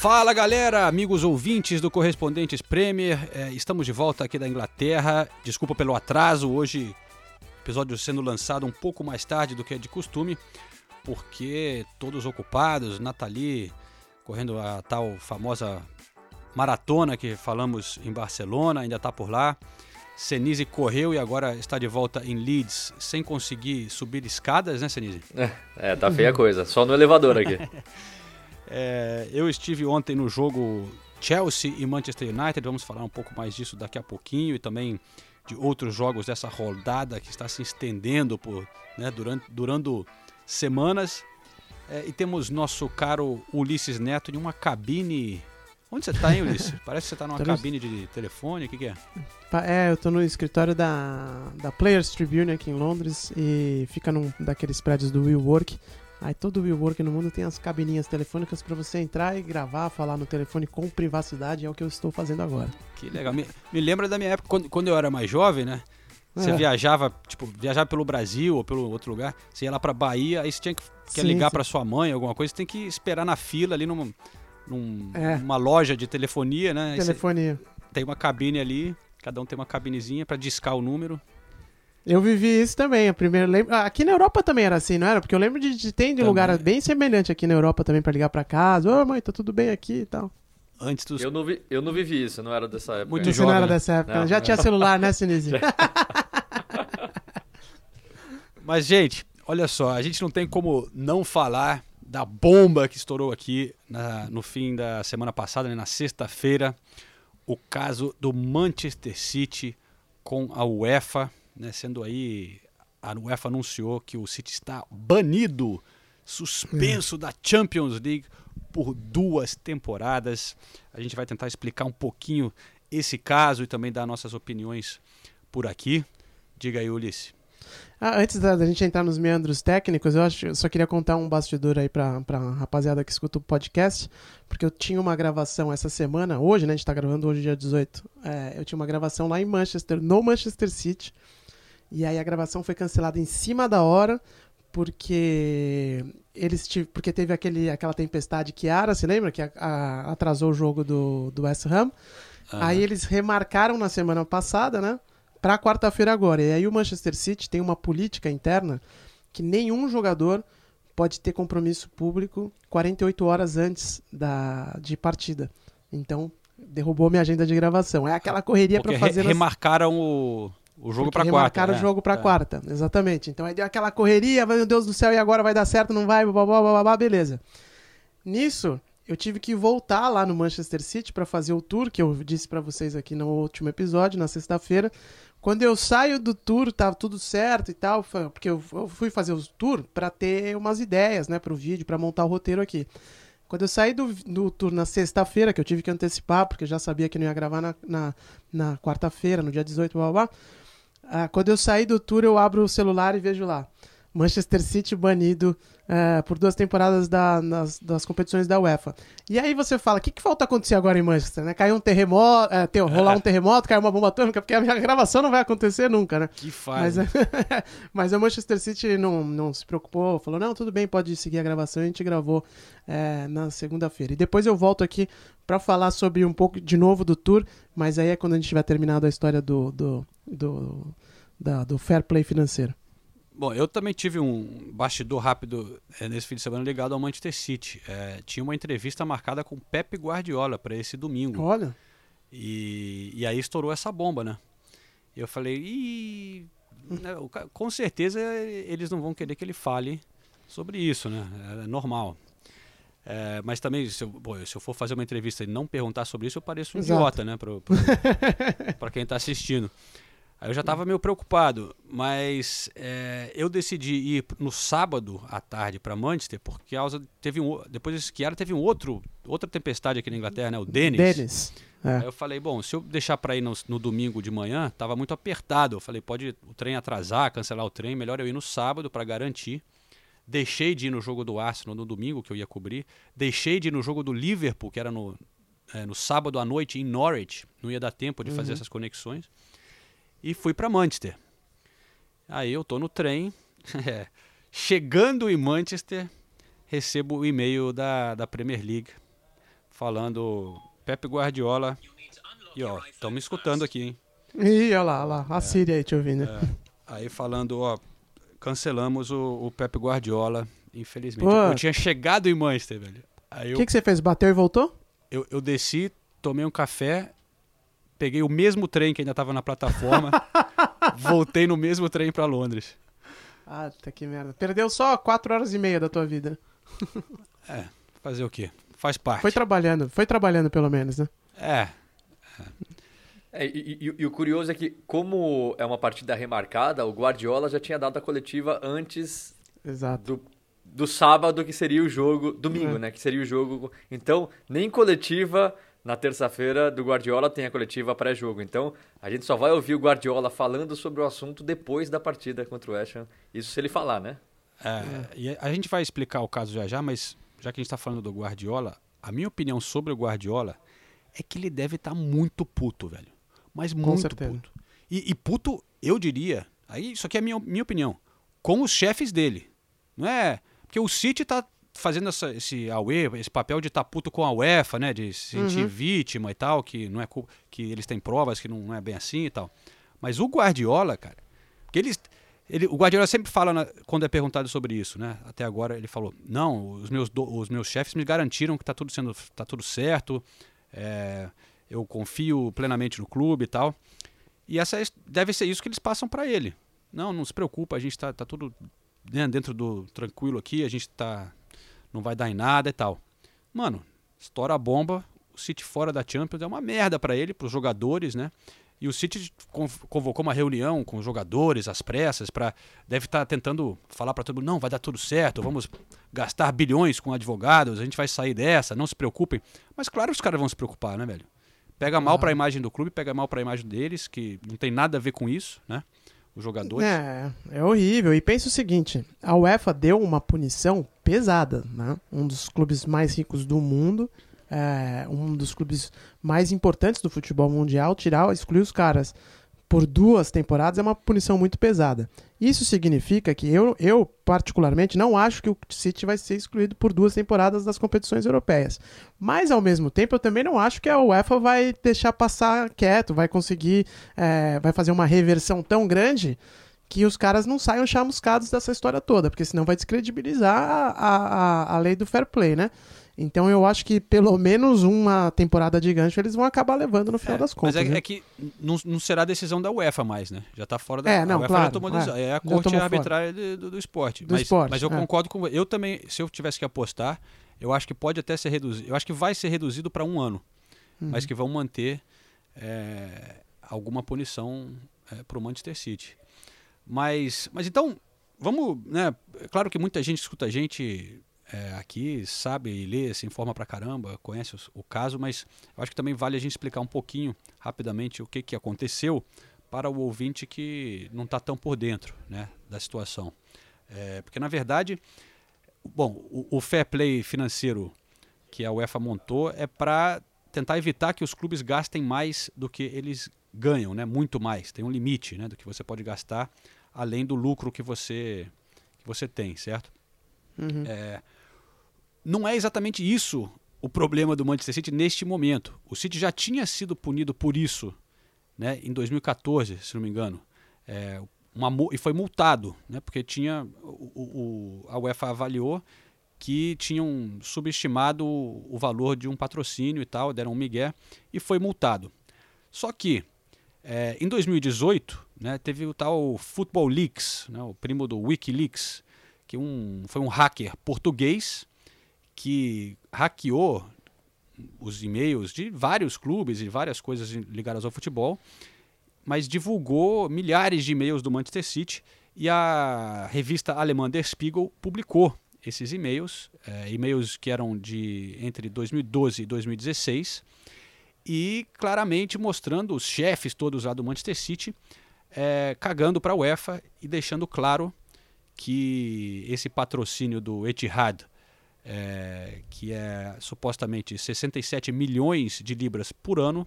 Fala galera, amigos ouvintes do Correspondentes Premier, é, estamos de volta aqui da Inglaterra. Desculpa pelo atraso, hoje episódio sendo lançado um pouco mais tarde do que é de costume, porque todos ocupados, Nathalie correndo a tal famosa maratona que falamos em Barcelona, ainda está por lá. Senise correu e agora está de volta em Leeds sem conseguir subir escadas, né, Senise? É, tá feia a coisa, só no elevador aqui. É, eu estive ontem no jogo Chelsea e Manchester United, vamos falar um pouco mais disso daqui a pouquinho e também de outros jogos dessa rodada que está se estendendo por, né, durante, durando semanas. É, e temos nosso caro Ulisses Neto em uma cabine. Onde você está, hein, Ulisses? Parece que você está numa cabine de telefone, o que, que é? É, eu tô no escritório da, da Players Tribune aqui em Londres e fica num daqueles prédios do WeWork. Aí todo WeWork no mundo tem as cabininhas telefônicas pra você entrar e gravar, falar no telefone com privacidade, é o que eu estou fazendo agora. Que legal. Me, me lembra da minha época, quando, quando eu era mais jovem, né? Você É. viajava, tipo, viajava pelo Brasil ou pelo outro lugar, você ia lá pra Bahia, aí você tinha que Sim, ligar pra sua mãe, alguma coisa, você tem que esperar na fila ali numa, num- É. numa loja de telefonia, né? Telefonia. tem uma cabine ali, cada um tem uma cabinezinha pra discar o número. Eu vivi isso também, a primeira lembro. ah, Aqui na Europa também era assim, não era? Porque eu lembro de, de tem de lugar bem semelhante aqui na Europa também pra ligar pra casa. Ô mãe, tá tudo bem aqui e tal. Antes dos. Eu não, vi, eu não vivi isso, não era dessa época. Muito jovem, não era dessa época, Não, já não. tinha celular, né, Sinise? Mas, gente, olha só, a gente não tem como não falar da bomba que estourou aqui na- no fim da semana passada, né, na sexta-feira, o caso do Manchester City com a UEFA, né, sendo aí a UEFA anunciou que o City está banido, suspenso da Champions League por duas temporadas. A gente vai tentar explicar um pouquinho esse caso e também dar nossas opiniões por aqui. Diga aí, Ulisses. Ah, antes da, da gente entrar nos meandros técnicos, eu acho, eu só queria contar um bastidor aí pra, pra rapaziada que escuta o podcast, porque eu tinha uma gravação essa semana, hoje, né, a gente tá gravando hoje dia 18, é, eu tinha uma gravação lá em Manchester, no Manchester City, e aí a gravação foi cancelada em cima da hora, porque eles tive, porque teve aquele, aquela tempestade Kiara, se lembra? Que a- a- atrasou o jogo do, do West Ham, Aí eles remarcaram na semana passada, né? Pra quarta-feira agora. E aí o Manchester City tem uma política interna que nenhum jogador pode ter compromisso público 48 horas antes da, de partida. Então, derrubou minha agenda de gravação. É aquela correria pra fazer re- nas- remarcaram o, o jogo para quarta. remarcaram né? o jogo pra É. quarta, exatamente. Então aí deu aquela correria, meu Deus do céu, e agora vai dar certo, não vai, blá, blá, blá, blá, beleza. Nisso, eu tive que voltar lá no Manchester City pra fazer o tour, que eu disse pra vocês aqui no último episódio, na sexta-feira. Quando eu saio do tour, tava tudo certo e tal, porque eu fui fazer o tour pra ter umas ideias, né, pro vídeo, pra montar o roteiro aqui. Quando eu saí do, do tour na sexta-feira, que eu tive que antecipar, porque eu já sabia que não ia gravar na, na, na quarta-feira, no dia 18, blá blá blá. Ah, quando eu saí do tour, eu abro o celular e vejo lá. Manchester City banido eh, por duas temporadas da- nas- das competições da UEFA. E aí você fala, o que, que falta acontecer agora em Manchester? Né? Caiu um terremoto, ter- rolar um terremoto, cair uma bomba atômica, porque a minha gravação não vai acontecer nunca, né? Que faz. Mas, mas o Manchester City não, não se preocupou, falou, não, tudo bem, pode seguir a gravação, a gente gravou é, na segunda-feira. E depois eu volto aqui pra falar sobre um pouco de novo do tour, mas aí é quando a gente tiver terminado a história do, do, do, da- do fair play financeiro. Bom, eu também tive um bastidor rápido eh, nesse fim de semana ligado ao Manchester City. Eh, tinha uma entrevista marcada com Pepe Guardiola para esse domingo. Olha, E, e aí estourou essa bomba, né? Eu falei, né, com certeza eles não vão querer que ele fale sobre isso, né? É normal. É, mas também, se eu, pô, se eu for fazer uma entrevista e não perguntar sobre isso, eu pareço um Exato. idiota, né? Pra quem tá assistindo. Aí eu já tava meio preocupado, mas é, eu decidi ir no sábado à tarde para Manchester, porque causa teve um, depois de esquiar teve um outro, outra tempestade aqui na Inglaterra, né? O Dennis. Dennis. Aí É. eu falei, bom, se eu deixar para ir no, no domingo de manhã, tava muito apertado. Eu falei, pode o trem atrasar, cancelar o trem, melhor eu ir no sábado para garantir. Deixei de ir no jogo do Arsenal no domingo, que eu ia cobrir. Deixei de ir no jogo do Liverpool, que era no, é, no sábado à noite em Norwich. Não ia dar tempo de fazer essas conexões. E fui para Manchester. Aí eu tô no trem. é, chegando em Manchester, recebo o e-mail da, da Premier League falando Pepe Guardiola. E ó, estão me escutando aqui, hein? Ih, olha lá, olha lá. É. A Síria aí te ouvindo. Aí falando, ó, cancelamos o, o Pepe Guardiola, infelizmente. Pô. Eu tinha chegado em Manchester, velho. O que, que você fez? Bateu e voltou? eu, eu desci, tomei um café, peguei o mesmo trem que ainda estava na plataforma, voltei no mesmo trem para Londres. Ah, tá que merda. Perdeu só 4 horas e meia da tua vida. É, fazer o quê? Faz parte. Foi trabalhando, foi trabalhando pelo menos, né? É, É, e, e- e o curioso é que, como é uma partida remarcada, o Guardiola já tinha dado a coletiva antes Exato. do, do sábado, que seria o jogo. Domingo, É. né? Que seria o jogo. Então, nem coletiva na terça-feira do Guardiola tem a coletiva pré-jogo. Então, a gente só vai ouvir o Guardiola falando sobre o assunto depois da partida contra o West Ham. Isso se ele falar, né? É, e a gente vai explicar o caso já já, mas já que a gente está falando do Guardiola, a minha opinião sobre o Guardiola é que ele deve estar muito puto, velho. Mas muito puto. E, e puto, eu diria, aí isso aqui é a minha, minha opinião, com os chefes dele. Não é. Porque o City tá fazendo essa, esse AUE, esse papel de estar puto com a UEFA, né? De se sentir Uhum. vítima e tal, que não é que eles têm provas que não é bem assim e tal. Mas o Guardiola, cara, porque eles. Ele, o Guardiola sempre fala, na- quando é perguntado sobre isso, né? Até agora ele falou: não, os meus, do- os meus chefes me garantiram que tá tudo, sendo, tá tudo certo, é, eu confio plenamente no clube e tal. E essa é- deve ser isso que eles passam para ele. Não, não se preocupa, a gente tá, tá tudo né, dentro do tranquilo aqui, a gente tá. Não vai dar em nada e tal. Mano, estoura a bomba, o City fora da Champions é uma merda para ele, para os jogadores, né? E o City con- convocou uma reunião com os jogadores, às pressas, para deve estar tentando falar para todo mundo, não, vai dar tudo certo, vamos gastar bilhões com advogados, a gente vai sair dessa, não se preocupem. Mas claro que os caras vão se preocupar, né, velho? Pega mal para a imagem do clube, pega mal para a imagem deles, que não tem nada a ver com isso, né? Os jogadores. É, é horrível. E pensa o seguinte: a UEFA deu uma punição pesada, né? Um dos clubes mais ricos do mundo, é, um dos clubes mais importantes do futebol mundial, tirar, excluir os caras por duas temporadas é uma punição muito pesada. Isso significa que eu, eu particularmente, não acho que o City vai ser excluído por duas temporadas das competições europeias. Mas, ao mesmo tempo, eu também não acho que a UEFA vai deixar passar quieto, vai conseguir, é, vai fazer uma reversão tão grande que os caras não saiam chamuscados dessa história toda, porque senão vai descredibilizar a, a, a- lei do fair play, né? Então eu acho que pelo menos uma temporada de gancho eles vão acabar levando no final das contas. Mas é, né? é que não, não será decisão da UEFA mais, né? Já tá fora da É, não, a UEFA claro, já tomou decisão. é, É, a corte arbitrária do, do esporte. Do mas, esporte, mas eu é. concordo com eu também, se eu tivesse que apostar, eu acho que pode até ser reduzido. Eu acho que vai ser reduzido para um ano, Uhum. mas que vão manter é, alguma punição é, para o Manchester City. Mas, mas então, vamos, né? É claro que muita gente escuta a gente é, aqui, sabe lê, se informa pra caramba, conhece os- o, caso, mas eu acho que também vale a gente explicar um pouquinho, rapidamente, o que, que aconteceu para o ouvinte que não está tão por dentro né, da situação. É, porque, na verdade, bom, o, o fair play financeiro que a UEFA montou é para tentar evitar que os clubes gastem mais do que eles ganham, né? Muito mais. Tem um limite, né? Do que você pode gastar além do lucro que você que você tem, certo? Uhum. É, não é exatamente isso o problema do Manchester City neste momento. O City já tinha sido punido por isso, né? Em 2014, se não me engano, É, uma e foi multado, né? Porque tinha o, o- a UEFA avaliou que tinham subestimado o, o valor de um patrocínio e tal, deram um migué e foi multado. Só que é, em 2018, né, teve o tal Football Leaks, né, o primo do WikiLeaks, que um, foi um hacker português que hackeou os e-mails de vários clubes e várias coisas ligadas ao futebol mas divulgou milhares de e-mails do Manchester City e a revista alemã Der Spiegel publicou esses e-mails, é, e-mails que eram de entre 2012 e 2016, e claramente mostrando os chefes todos lá do Manchester City é, cagando para a UEFA e deixando claro que esse patrocínio do Etihad, é, que é supostamente 67 milhões de libras por ano,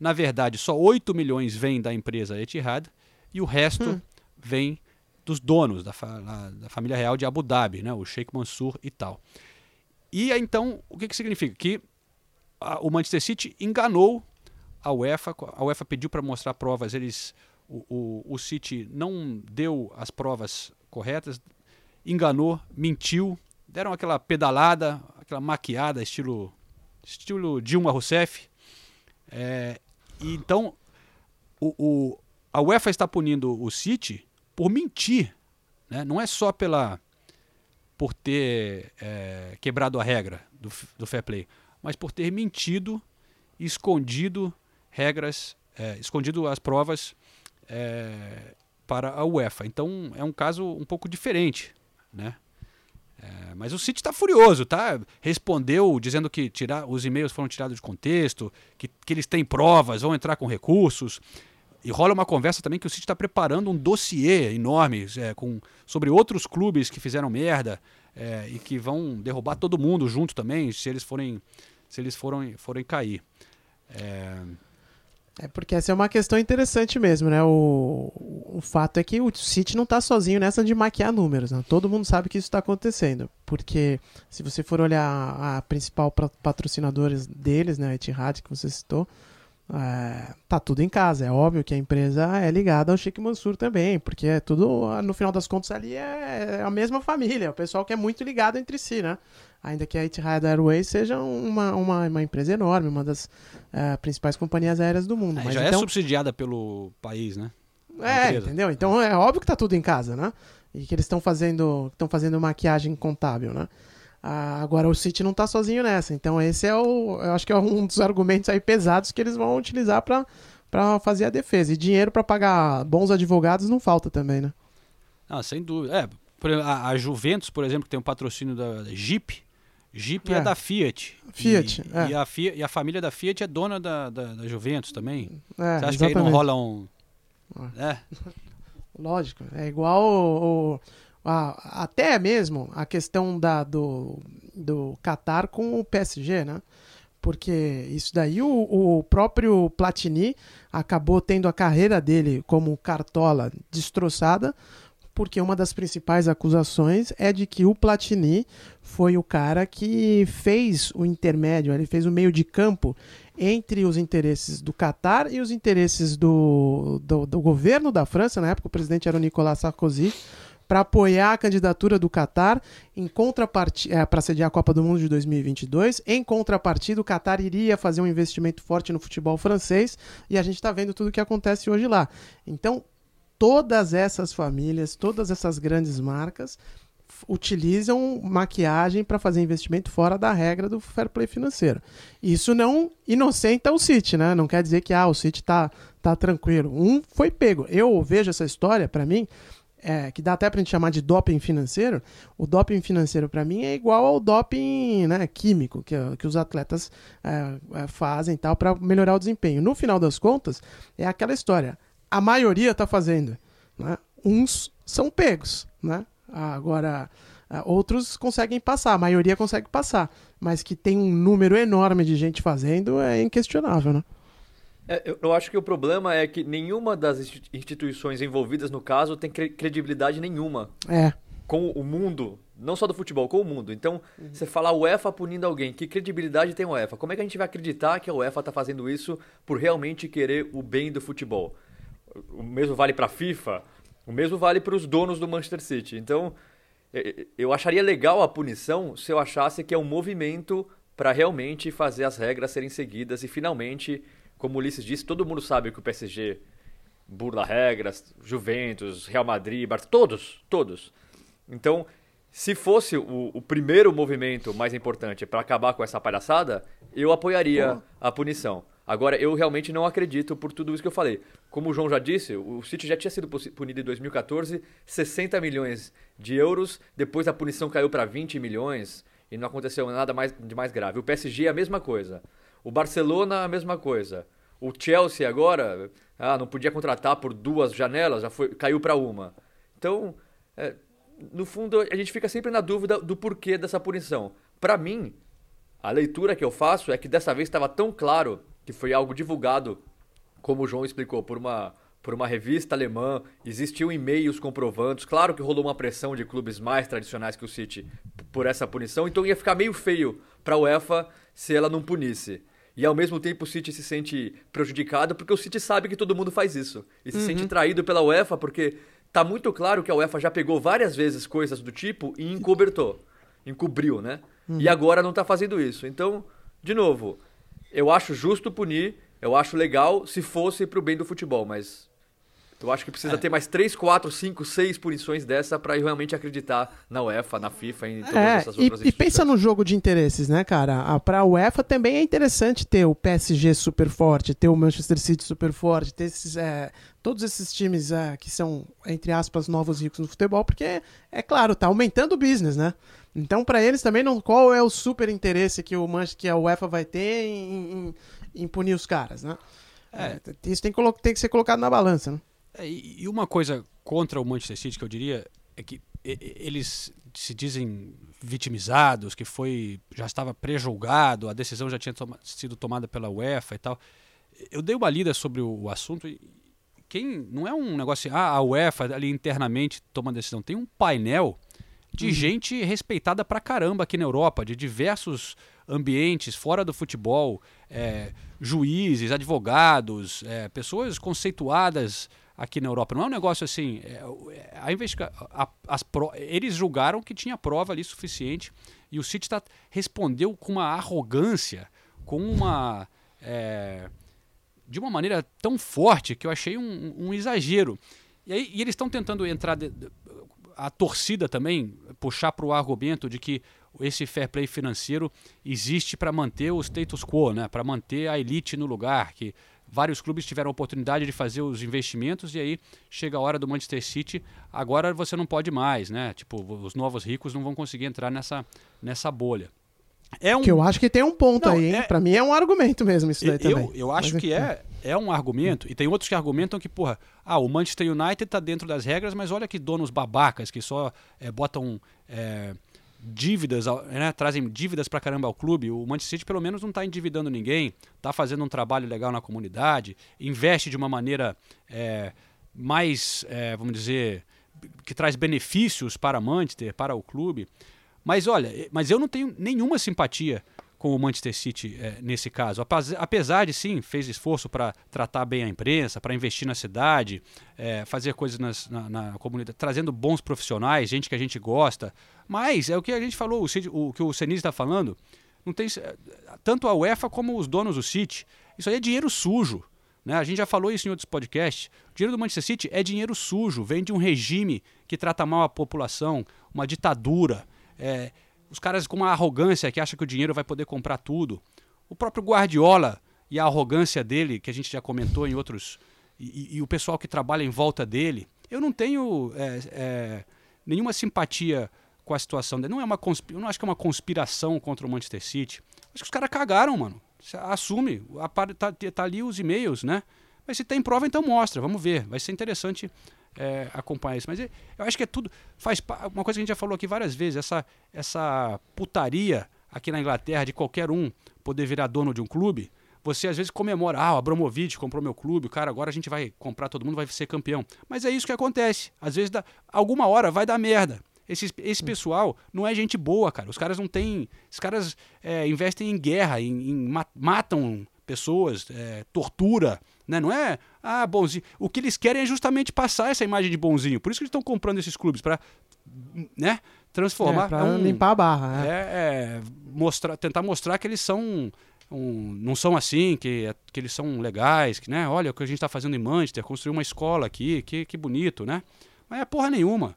na verdade só 8 milhões vem da empresa Etihad e o resto Hum. vem dos donos da, fa- da família real de Abu Dhabi, né, o Sheikh Mansour e tal. E então, o que, que significa? Que a- o Manchester City enganou a UEFA, a UEFA pediu para mostrar provas, eles o, o, o City não deu as provas corretas, enganou, mentiu, deram aquela pedalada, aquela maquiada, estilo, estilo Dilma Rousseff. É, e então, o, o- a UEFA está punindo o City por mentir. Né? Não é só pela por ter é, quebrado a regra do, do fair play, mas por ter mentido e escondido regras, é, escondido as provas é, para a UEFA. Então é um caso um pouco diferente, né? É, mas o City está furioso, tá? Respondeu dizendo que tirar, os e-mails foram tirados de contexto, que, que eles têm provas, vão entrar com recursos. E rola uma conversa também que o City está preparando um dossiê enorme é, com, sobre outros clubes que fizeram merda é, e que vão derrubar todo mundo junto também, se eles forem, se eles forem, forem cair. É, É porque essa é uma questão interessante mesmo, né? O, o fato é que o City não tá sozinho nessa de maquiar números, né? Todo mundo sabe que isso está acontecendo. Porque se você for olhar a principal pa- patrocinadores deles, né? A Etihad, que você citou, é, tá tudo em casa. É óbvio que a empresa é ligada ao Sheikh Mansur também, porque é tudo, no final das contas, ali é a mesma família. O pessoal que é muito ligado entre si, né? Ainda que a Etihad Airways seja uma, uma, uma empresa enorme, uma das eh, principais companhias aéreas do mundo. é, Mas já é então, subsidiada pelo país, né? é, empresa. entendeu? Então é óbvio que tá tudo em casa, né? E que eles estão fazendo, estão fazendo maquiagem contábil, né? Ah, agora o City não tá sozinho nessa. Então esse é o, eu acho que é um dos argumentos aí pesados que eles vão utilizar para para fazer a defesa. E dinheiro para pagar bons advogados não falta também, né? Ah, sem dúvida. É, a Juventus, por exemplo, que tem um patrocínio da Jeep. Jeep é, É. da Fiat. Fiat, E, é. e a Fiat, e a família da Fiat é dona da, da, da Juventus também. É, Você acha que aí não exatamente. rola um. É, Lógico, é igual o, o- a- até mesmo a questão da, do, do Qatar com o PSG, né? Porque isso daí o, o próprio Platini acabou tendo a carreira dele como cartola destroçada, porque uma das principais acusações é de que o Platini foi o cara que fez o intermédio, ele fez o meio de campo entre os interesses do Qatar e os interesses do, do, do governo da França, na época o presidente era o Nicolas Sarkozy, para apoiar a candidatura do Qatar em contrapartida para sediar a Copa do Mundo de 2022. Em contrapartida, o Qatar iria fazer um investimento forte no futebol francês e a gente está vendo tudo o que acontece hoje lá. Então, todas essas famílias, todas essas grandes marcas utilizam maquiagem para fazer investimento fora da regra do fair play financeiro. Isso não inocenta o City, né? Não quer dizer que ah, o City tá, tá tranquilo. Um foi pego. Eu vejo essa história, para mim, é, que dá até pra gente chamar de doping financeiro. O doping financeiro, para mim, é igual ao doping né, químico que, que os atletas é, é, fazem tal para melhorar o desempenho. No final das contas, é aquela história. A maioria tá fazendo. Né? Uns são pegos, né? Agora, ah, outros conseguem passar, a maioria consegue passar. Mas que tem um número enorme de gente fazendo é inquestionável, né? É, eu, eu acho que o problema é que nenhuma das insti- instituições envolvidas no caso tem cre- credibilidade nenhuma É. com o mundo, não só do futebol, com o mundo. Então, você fala a UEFA punindo alguém, que credibilidade tem a UEFA? Como é que a gente vai acreditar que a UEFA está fazendo isso por realmente querer o bem do futebol? O mesmo vale para a FIFA, o mesmo vale para os donos do Manchester City. Então, eu acharia legal a punição se eu achasse que é um movimento para realmente fazer as regras serem seguidas e finalmente, como o Ulisses disse, todo mundo sabe que o PSG burla regras, Juventus, Real Madrid, Barça, todos, todos. Então, se fosse o, o primeiro movimento mais importante para acabar com essa palhaçada, eu apoiaria a punição. Agora, eu realmente não acredito por tudo isso que eu falei. Como o João já disse, o City já tinha sido punido em 2014, 60 milhões de euros, depois a punição caiu para 20 milhões e não aconteceu nada mais, de mais grave. O PSG é a mesma coisa. O Barcelona a mesma coisa. O Chelsea agora, ah, não podia contratar por duas janelas, já foi, caiu para uma. Então, é, no fundo, a gente fica sempre na dúvida do porquê dessa punição. Para mim, a leitura que eu faço é que dessa vez estava tão claro que foi algo divulgado, como o João explicou, por uma, por uma revista alemã, existiam e-mails comprovantes, claro que rolou uma pressão de clubes mais tradicionais que o City por essa punição, então ia ficar meio feio para a UEFA se ela não punisse. E ao mesmo tempo o City se sente prejudicado porque o City sabe que todo mundo faz isso. E se sente traído pela UEFA porque tá muito claro que a UEFA já pegou várias vezes coisas do tipo e encobertou. Encobriu, né? E agora não tá fazendo isso. Então, de novo, eu acho justo punir, eu acho legal se fosse pro bem do futebol, mas eu acho que precisa ter mais 3, 4, 5, 6 punições dessa pra eu realmente acreditar na UEFA, na FIFA, em todas É, essas e, outras e pensa instituições. no jogo de interesses, né, cara? A, pra UEFA também é interessante ter o PSG super forte, ter o Manchester City super forte, ter esses, é, todos esses times é, que são, entre aspas, novos ricos no futebol, porque, é claro, tá aumentando o business, né? Então, pra eles também, não, qual é o super interesse que, o Manchester, que a UEFA vai ter em, em- em punir os caras, né? É, isso tem que, tem que ser colocado na balança, né? É, e uma coisa contra o Manchester City que eu diria é que eles se dizem vitimizados, que foi já estava pré-julgado, a decisão já tinha toma- sido tomada pela UEFA e tal. Eu dei uma lida sobre o, o assunto e quem não é um negócio assim, ah, a UEFA ali internamente toma a decisão, tem um painel de gente respeitada pra caramba aqui na Europa, de diversos ambientes fora do futebol, é, juízes, advogados, é, pessoas conceituadas aqui na Europa. Não é um negócio assim. é, é, a investiga a- as pro- eles julgaram que tinha prova ali suficiente e o City tá, respondeu com uma arrogância, com uma. é, de uma maneira tão forte que eu achei um, um exagero. E, aí, e eles estão tentando entrar. de- de- a torcida também puxar para o argumento de que esse fair play financeiro existe para manter o status quo, né? para manter a elite no lugar, que vários clubes tiveram a oportunidade de fazer os investimentos e aí chega a hora do Manchester City, agora você não pode mais, né? Tipo, os novos ricos não vão conseguir entrar nessa, nessa bolha. É um Que eu acho que tem um ponto Não, aí, hein? é- Pra mim é um argumento mesmo isso daí também. eu, eu acho Mas que é, é um argumento, e tem outros que argumentam que, porra, ah, o Manchester United tá dentro das regras, mas olha que donos babacas que só é, botam é, dívidas, né, trazem dívidas pra caramba ao clube. O Manchester City pelo menos não tá endividando ninguém, tá fazendo um trabalho legal na comunidade, investe de uma maneira é, mais, é, vamos dizer, que traz benefícios para Manchester, para o clube. Mas olha, mas eu não tenho nenhuma simpatia com o Manchester City eh, nesse caso. Apesar de sim, fez esforço para tratar bem a imprensa, para investir na cidade, eh, fazer coisas nas- na, na comunidade, trazendo bons profissionais, gente que a gente gosta. Mas é o que a gente falou, o, City- o que o Senise está falando, não tem tanto a UEFA como os donos do City. Isso aí é dinheiro sujo. Né? A gente já falou isso em outros podcasts. O dinheiro do Manchester City é dinheiro sujo, vem de um regime que trata mal a população, uma ditadura. É, os caras com uma arrogância que acham que o dinheiro vai poder comprar tudo. O próprio Guardiola e a arrogância dele, que a gente já comentou em outros. E, e- o pessoal que trabalha em volta dele. Eu não tenho é, é, nenhuma simpatia com a situação dele. Não é uma conspi- eu não acho que é uma conspiração contra o Manchester City. Acho que os caras cagaram, mano. Assume. Tá, tá ali os e-mails, né? Mas se tem prova, então mostra. Vamos ver. Vai ser interessante é, acompanhar isso. Mas eu acho que é tudo. Faz uma coisa que a gente já falou aqui várias vezes: essa, essa putaria aqui na Inglaterra de qualquer um poder virar dono de um clube. Você às vezes comemora, ah, o Abramovich comprou meu clube, cara, agora a gente vai comprar todo mundo, vai ser campeão. Mas é isso que acontece. Às vezes, dá, alguma hora vai dar merda. Esse, esse pessoal não é gente boa, cara. Os caras não têm. Os caras é, investem em guerra, em, em ma- matam pessoas, é, tortura. Né? Não é, ah, bonzinho. O que eles querem é justamente passar essa imagem de bonzinho. Por isso que eles estão comprando esses clubes, para né, transformar. É, pra é um- limpar a barra. é, É. é, mostrar, tentar mostrar que eles são. um- não são assim, que, que eles são legais, que, né? Olha o que a gente está fazendo em Manchester, construir uma escola aqui, que, que bonito, né? Mas é porra nenhuma.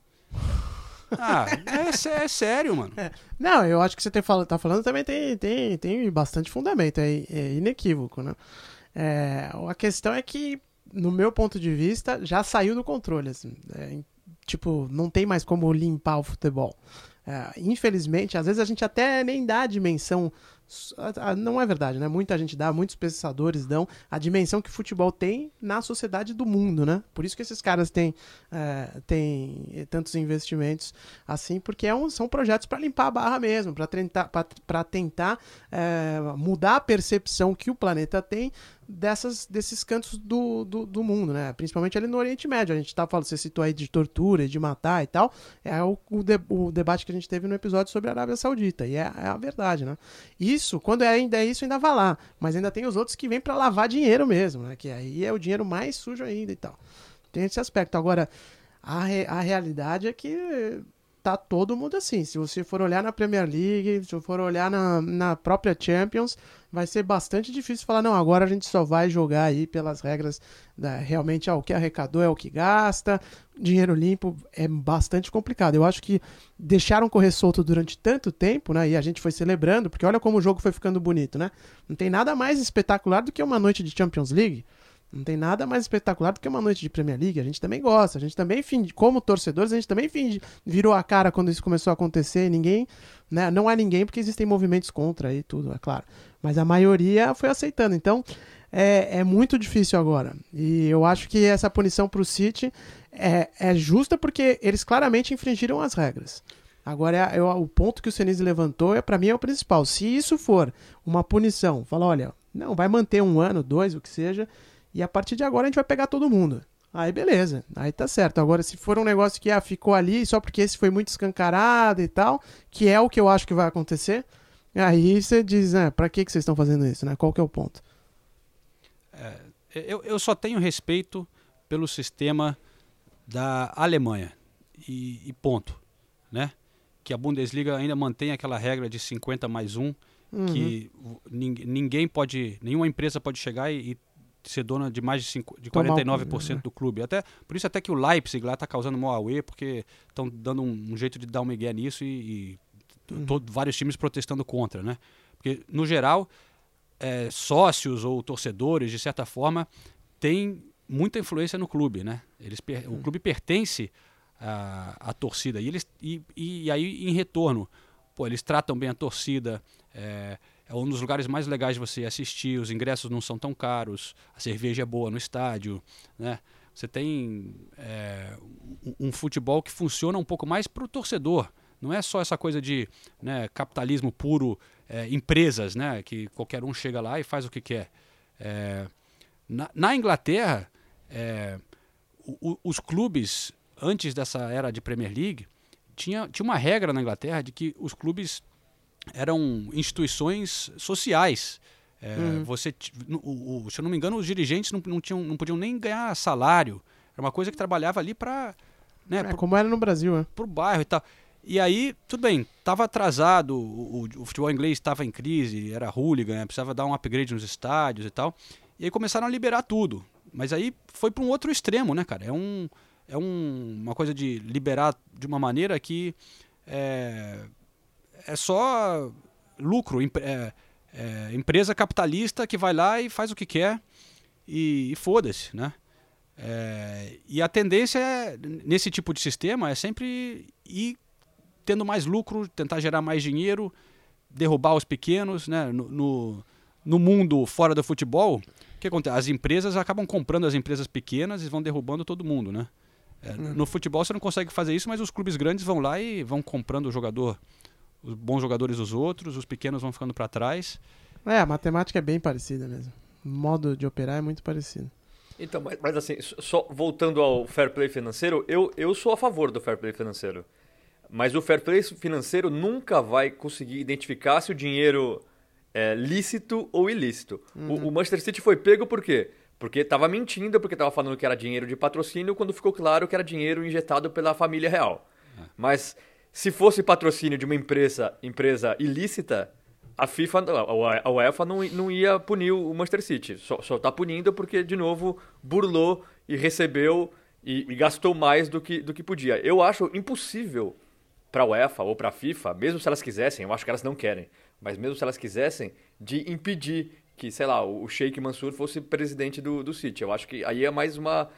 Ah, é, é sério, mano. Não, eu acho que você tem tá falando também tem, tem, tem bastante fundamento, é, é inequívoco, né? É, a questão é que, no meu ponto de vista, já saiu do controle. Assim, É, tipo, não tem mais como limpar o futebol. É, infelizmente, às vezes a gente até nem dá a dimensão. A- a- Não é verdade, né? Muita gente dá, muitos pensadores dão a dimensão que o futebol tem na sociedade do mundo, né? Por isso que esses caras têm, é, têm tantos investimentos assim, porque é um- são projetos para limpar a barra mesmo, para tentar, pra tentar é, mudar a percepção que o planeta tem dessas, desses cantos do, do, do mundo, né? Principalmente ali no Oriente Médio. A gente tá falando, você citou aí de tortura, de matar e tal. É o, o, de- o debate que a gente teve no episódio sobre a Arábia Saudita. E é, é a verdade, né? Isso, quando é ainda é isso, ainda vai lá. Mas ainda tem os outros que vêm para lavar dinheiro mesmo, né? Que aí é o dinheiro mais sujo ainda e tal. Tem esse aspecto. Agora, a, re- a realidade é que tá todo mundo assim. Se você for olhar na Premier League, se for olhar na, na própria Champions, vai ser bastante difícil falar, não, agora a gente só vai jogar aí pelas regras da, realmente, ah, o que arrecadou é o que gasta, dinheiro limpo é bastante complicado. Eu acho que deixaram correr solto durante tanto tempo, né, e a gente foi celebrando, porque olha como o jogo foi ficando bonito, né? Não tem nada mais espetacular do que uma noite de Champions League. Não tem nada mais espetacular do que uma noite de Premier League. A gente também gosta. A gente também, finge, como torcedores, a gente também finge, virou a cara quando isso começou a acontecer. Ninguém, né? Não há ninguém porque existem movimentos contra e tudo, é claro. Mas a maioria foi aceitando. Então, é, é muito difícil agora. E eu acho que essa punição para o City é, é justa porque eles claramente infringiram as regras. Agora, é- é o ponto que o Senise levantou, é para mim, é o principal. Se isso for uma punição, fala, olha, não, vai manter um ano, dois, o que seja, e a partir de agora a gente vai pegar todo mundo. Aí beleza, aí tá certo. Agora, se for um negócio que ah, ficou ali só porque esse foi muito escancarado e tal, que é o que eu acho que vai acontecer, aí você diz, né, pra que, que vocês estão fazendo isso, né? Qual que é o ponto? Eu, eu só tenho respeito pelo sistema da Alemanha e, e ponto, né? Que a Bundesliga ainda mantém aquela regra de 50 mais 1, que o- nin- ninguém pode, nenhuma empresa pode chegar e, e ser dona de mais de, cinco, de Tomar o- 49% do clube. Até, por isso até que o Leipzig lá está causando maior auê, porque estão dando um, um jeito de dar um migué nisso e, e todo- vários times protestando contra, né? Porque, no geral, é, sócios ou torcedores, de certa forma, têm muita influência no clube, né? Eles, per- O clube pertence à, à torcida e, eles, e, e aí, em retorno, pô, eles tratam bem a torcida, é, é um dos lugares mais legais de você assistir, os ingressos não são tão caros, a cerveja é boa no estádio, né? Você tem é, um, futebol que funciona um pouco mais para o torcedor. Não é só essa coisa de né, capitalismo puro, é, empresas, né, que qualquer um chega lá e faz o que quer. É, na, na Inglaterra, é, o- os clubes, antes dessa era de Premier League, tinha, tinha uma regra na Inglaterra de que os clubes eram instituições sociais. É, você, ti- no- o- o- se eu não me engano, os dirigentes não, não, tinham, não podiam nem ganhar salário. Era uma coisa que trabalhava ali para né, É, pro- como era no Brasil, né? pro bairro e tal. E aí, tudo bem, estava atrasado, o, o- o futebol inglês estava em crise, era hooligan, precisava dar um upgrade nos estádios e tal. E aí começaram a liberar tudo. Mas aí foi para um outro extremo, né, cara? É, um, é um, uma coisa de liberar de uma maneira que é, é só lucro, é- é empresa capitalista que vai lá e faz o que quer e, e foda-se, né? É, e a tendência é, nesse tipo de sistema é sempre ir tendo mais lucro, tentar gerar mais dinheiro, derrubar os pequenos, né? No, no, no mundo fora do futebol, o que acontece? As empresas acabam comprando as empresas pequenas e vão derrubando todo mundo, né? É, No futebol você não consegue fazer isso, mas os clubes grandes vão lá e vão comprando o jogador, os bons jogadores dos outros, os pequenos vão ficando para trás. É, a matemática é bem parecida mesmo. O modo de operar é muito parecido. Então, mas, mas assim, só voltando ao fair play financeiro, eu, eu sou a favor do fair play financeiro. Mas o fair play financeiro nunca vai conseguir identificar se o dinheiro é lícito ou ilícito. O, o Manchester City foi pego por quê? Porque estava mentindo, porque estava falando que era dinheiro de patrocínio, quando ficou claro que era dinheiro injetado pela família real. Mas se fosse patrocínio de uma empresa, empresa ilícita, a FIFA, a UEFA não, não ia punir o Manchester City. Só, só tá punindo porque, de novo, burlou e recebeu e, e gastou mais do que, do que podia. Eu acho impossível para a UEFA ou para a FIFA, mesmo se elas quisessem, eu acho que elas não querem, mas mesmo se elas quisessem, de impedir que, sei lá, o Sheikh Mansur fosse presidente do, do City. Eu acho que aí é mais uma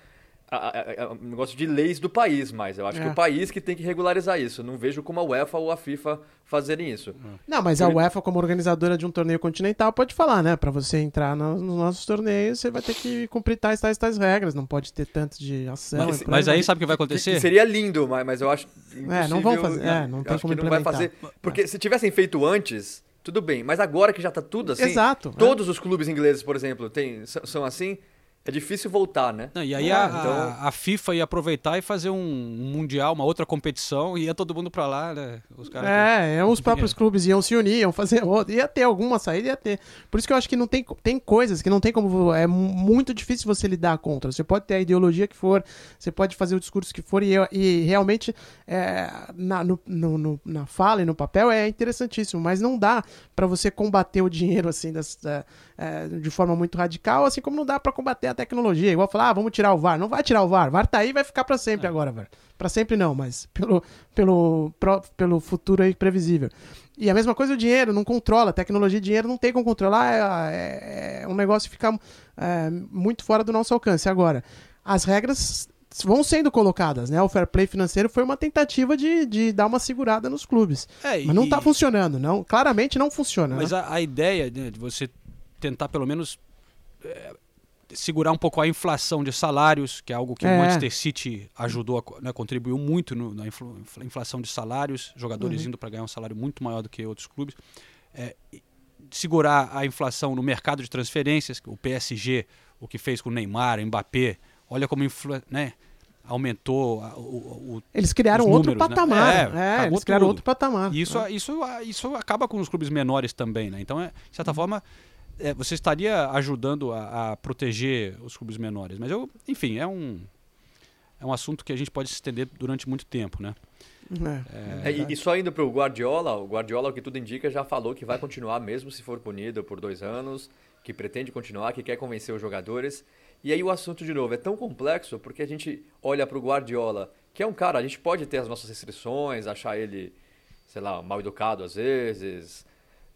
a- a- a- um negócio de leis do país, mas eu acho que É. o país que tem que regularizar isso. Não vejo como a UEFA ou a FIFA fazerem isso. Não, mas a UEFA, como organizadora de um torneio continental, pode falar, né? Pra você entrar no- nos nossos torneios, você vai ter que cumprir tais, tais, tais regras. Não pode ter tanto de ação. Mas, e mas aí sabe o que vai Que- acontecer? que seria lindo, mas, mas eu acho impossível. não vão fazer, é, não tem como que não vai fazer. Porque se tivessem feito antes, tudo bem. Mas agora que já tá tudo assim. Exato, é. Todos os clubes ingleses, por exemplo, tem, são, são assim. É difícil voltar, né? Não, e aí É, a, então- a- FIFA ia aproveitar e fazer um, mundial, uma outra competição, e ia todo mundo pra lá, né? Os caras É, é, os próprios clubes iam se unir, iam fazer outro. Ia ter alguma saída, ia ter. Por isso que eu acho que não tem, tem coisas que não tem como. É mu- muito difícil você lidar contra. Você pode ter a ideologia que for, você pode fazer o discurso que for, e, e realmente é, na, no- no- no- na fala e no papel é interessantíssimo, mas não dá pra você combater o dinheiro assim das- da- é, de forma muito radical, assim como não dá pra combater a tecnologia. Igual falar, ah, vamos tirar o VAR. Não vai tirar o VAR. VAR tá aí e vai ficar pra sempre agora, VAR. Pra sempre não, mas pelo, pelo, pro- pelo futuro aí previsível. E a mesma coisa o dinheiro, não controla. Tecnologia e dinheiro não tem como controlar. É, é- é um negócio que fica é, muito fora do nosso alcance. Agora, as regras vão sendo colocadas, né? O fair play financeiro foi uma tentativa de, de dar uma segurada nos clubes. É, Mas não e- tá funcionando, não. Claramente não funciona. Mas né? a, a ideia né, de você tentar pelo menos é, segurar um pouco a inflação de salários, que é algo que É. o Manchester City ajudou, a, né, contribuiu muito no- na inflação de salários, jogadores Uhum. indo para ganhar um salário muito maior do que outros clubes. É, segurar a inflação no mercado de transferências, o PSG, o que fez com o Neymar, Mbappé, olha como né, aumentou a- o- o, Eles criaram os outro números, né? patamar. É, É, eles criaram tudo. outro patamar. Isso, isso, isso acaba com os clubes menores também, né? Então, é, de certa forma, é, você estaria ajudando a, a proteger os clubes menores. Mas eu, enfim, é um é um assunto que a gente pode se estender durante muito tempo, né? É. É, e, e só indo pro Guardiola, o Guardiola, o que tudo indica, já falou que vai continuar mesmo se for punido por dois anos, que pretende continuar, que quer convencer os jogadores. E aí o assunto, de novo, é tão complexo porque a gente olha pro Guardiola, que é um cara, a gente pode ter as nossas restrições, achar ele, sei lá, mal educado às vezes.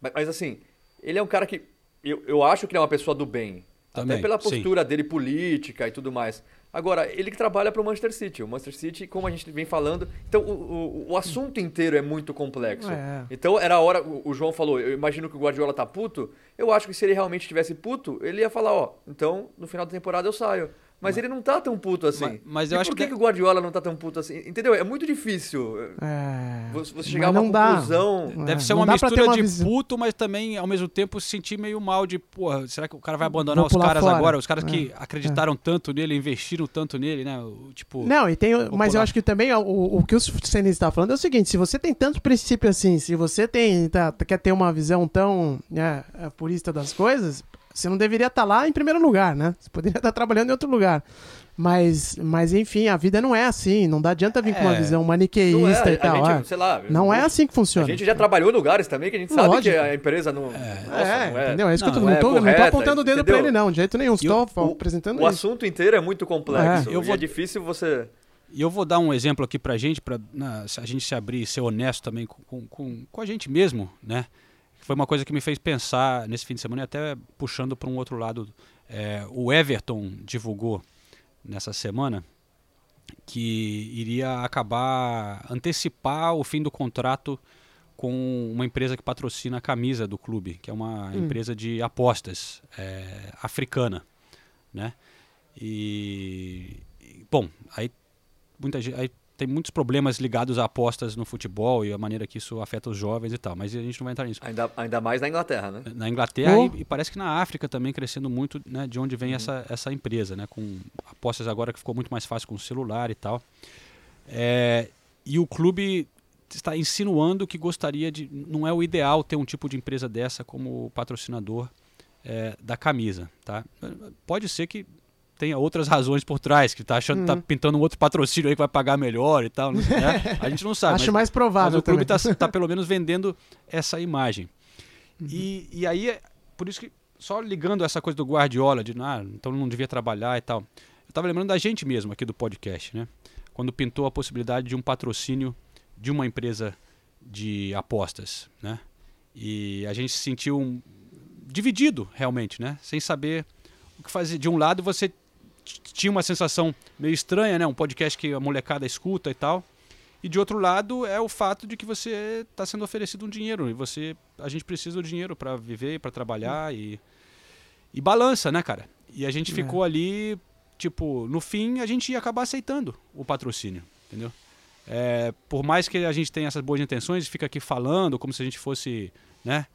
Mas, mas, assim, ele é um cara que. Eu, eu acho que ele é uma pessoa do bem. Também, até pela sim. postura dele política e tudo mais. Agora, ele que trabalha para o Manchester City. O Manchester City, como a gente vem falando. Então, o, o, o assunto inteiro é muito complexo. É. Então, era a hora. O, o João falou: eu imagino que o Guardiola tá puto. Eu acho que se ele realmente estivesse puto, ele ia falar: ó, então no final da temporada eu saio. Mas ele não tá tão puto assim. Mas- mas eu e acho por que, que- que o Guardiola não tá tão puto assim? Entendeu? É muito difícil É. você, chegar a uma dá. conclusão. É, Deve ser não uma dá pra ter mistura uma de visão. puto, mas também, ao mesmo tempo, se sentir meio mal de, porra, será que o cara vai abandonar Vou os caras fora. agora? Os caras que É, acreditaram tanto nele, investiram tanto nele, né? O- Tipo, Não, e tem, mas eu acho que também o, o que o Senise está falando é o seguinte: se você tem tanto princípio assim, se você tem tá, quer ter uma visão tão né, é, purista das coisas, você não deveria estar lá em primeiro lugar, né? Você poderia estar trabalhando em outro lugar. Mas, mas enfim, a vida não é assim. Não dá adianta vir com uma É. visão Não maniqueísta é, e tal. a é. gente, sei lá, Não é assim que A funciona. gente já trabalhou em lugares também que a gente sabe Lógico. que a empresa não. Nossa, é, não é. entendeu? É isso Não, que eu tô, não não, é tô apontando o dedo pra entendeu? ele, não, de jeito nenhum. Estou O- apresentando O isso. assunto inteiro é muito complexo. É, eu e vou- é difícil você. E eu vou dar um exemplo aqui pra gente, pra né, se a gente se abrir e ser honesto também com, com, com, com a gente mesmo, né? Foi uma coisa que me fez pensar nesse fim de semana e até puxando para um outro lado. É, o Everton divulgou nessa semana que iria acabar antecipar o fim do contrato com uma empresa que patrocina a camisa do clube, que é uma Hum. empresa de apostas é, africana, né? E, bom, aí muita gente, aí tem muitos problemas ligados a apostas no futebol e a maneira que isso afeta os jovens e tal, mas a gente não vai entrar nisso. Ainda, ainda mais na Inglaterra, né? Na Inglaterra Oh. e, e parece que na África também crescendo muito, né, de onde vem essa, essa empresa, né, com apostas agora que ficou muito mais fácil com o celular e tal. É, e o clube está insinuando que gostaria de, não é o ideal ter um tipo de empresa dessa como patrocinador é, da camisa, tá? Pode ser que tenha outras razões por trás, que tá achando, tá pintando um outro patrocínio aí que vai pagar melhor e tal, né? A gente não sabe. Acho mas- mais provável mas o clube está pelo menos vendendo essa imagem. E, e aí, é por isso que, só ligando essa coisa do Guardiola, de ah, então não devia trabalhar e tal. Eu estava lembrando da gente mesmo aqui do podcast, né? Quando pintou a possibilidade de um patrocínio de uma empresa de apostas, né? E a gente se sentiu um- dividido realmente, né? Sem saber o que fazer. De um lado você tinha uma sensação meio estranha, né? Um podcast que a molecada escuta e tal. E de outro lado é o fato de que você está sendo oferecido um dinheiro e você a gente precisa do dinheiro para viver, para trabalhar e e balança, né, cara? E a gente É. ficou ali, tipo, no fim a gente ia acabar aceitando o patrocínio, entendeu? É, por mais que a gente tenha essas boas intenções, fica aqui falando como se a gente fosse, né,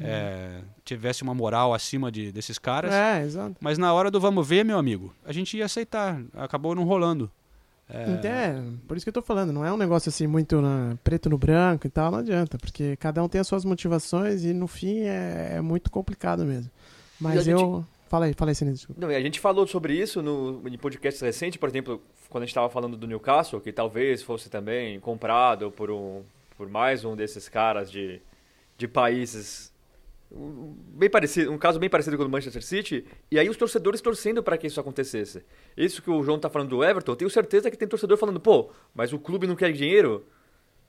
é, tivesse uma moral acima de, desses caras. É, exato. Mas na hora do vamos ver, meu amigo, a gente ia aceitar. Acabou não rolando. É, Então, é, por isso que eu tô falando, não é um negócio assim muito na- preto no branco e tal, não adianta, porque cada um tem as suas motivações e no fim é, é muito complicado mesmo. Mas eu. Fala aí, fala aí, Sinistro. desculpa. Não, e a gente falou sobre isso no, em podcasts recentes, por exemplo, quando a gente estava falando do Newcastle, que talvez fosse também comprado por, um, por mais um desses caras de, de países bem parecido, um caso bem parecido com o do Manchester City, e aí os torcedores torcendo para que isso acontecesse. Isso que o João tá falando do Everton, eu tenho certeza que tem torcedor falando, pô, mas o clube não quer dinheiro,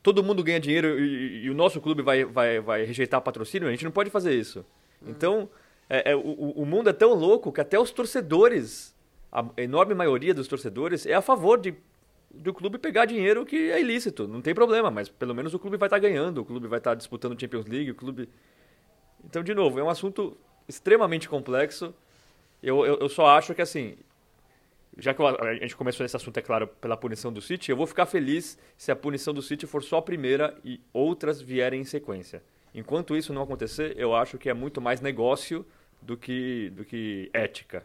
todo mundo ganha dinheiro e, e o nosso clube vai, vai, vai rejeitar patrocínio, a gente não pode fazer isso. Então, é, é, o, o mundo é tão louco que até os torcedores, a enorme maioria dos torcedores, é a favor de do clube pegar dinheiro que é ilícito, não tem problema, mas pelo menos o clube vai estar ganhando, o clube vai estar disputando Champions League, o clube. Então, de novo, é um assunto extremamente complexo. Eu, eu, eu só acho que assim, já que eu- a gente começou nesse assunto, é claro, pela punição do City, eu vou ficar feliz se a punição do City for só a primeira e outras vierem em sequência. Enquanto isso não acontecer, eu acho que é muito mais negócio do que, do que ética.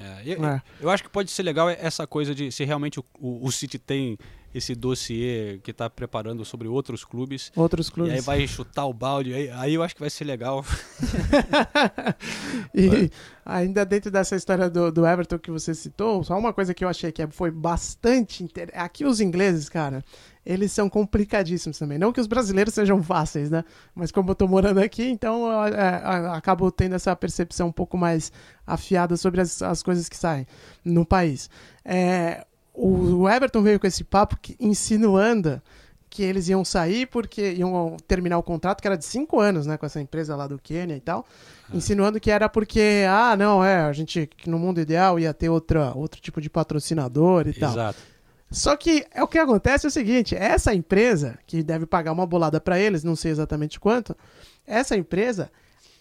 É, eu, É. eu acho que pode ser legal essa coisa de se realmente o, o, o City tem esse dossiê que está preparando sobre outros clubes. Outros E clubes. aí vai chutar o balde, aí, aí eu acho que vai ser legal. E ainda dentro dessa história do, do Everton que você citou, só uma coisa que eu achei que foi bastante interessante. Aqui os ingleses, cara, eles são complicadíssimos também. Não que os brasileiros sejam fáceis, né? Mas como eu tô morando aqui, então eu, é, é, acabo tendo essa percepção um pouco mais afiada sobre as, as coisas que saem no país. É, o, Everton veio com esse papo que, insinuando que eles iam sair porque iam terminar o contrato, que era de cinco anos, né, com essa empresa lá do Quênia e tal, insinuando que era porque, ah, não, é, a gente que no mundo ideal ia ter outra, outro tipo de patrocinador e tal. Exato. Só que é o que acontece é o seguinte, essa empresa que deve pagar uma bolada pra eles, não sei exatamente quanto, essa empresa,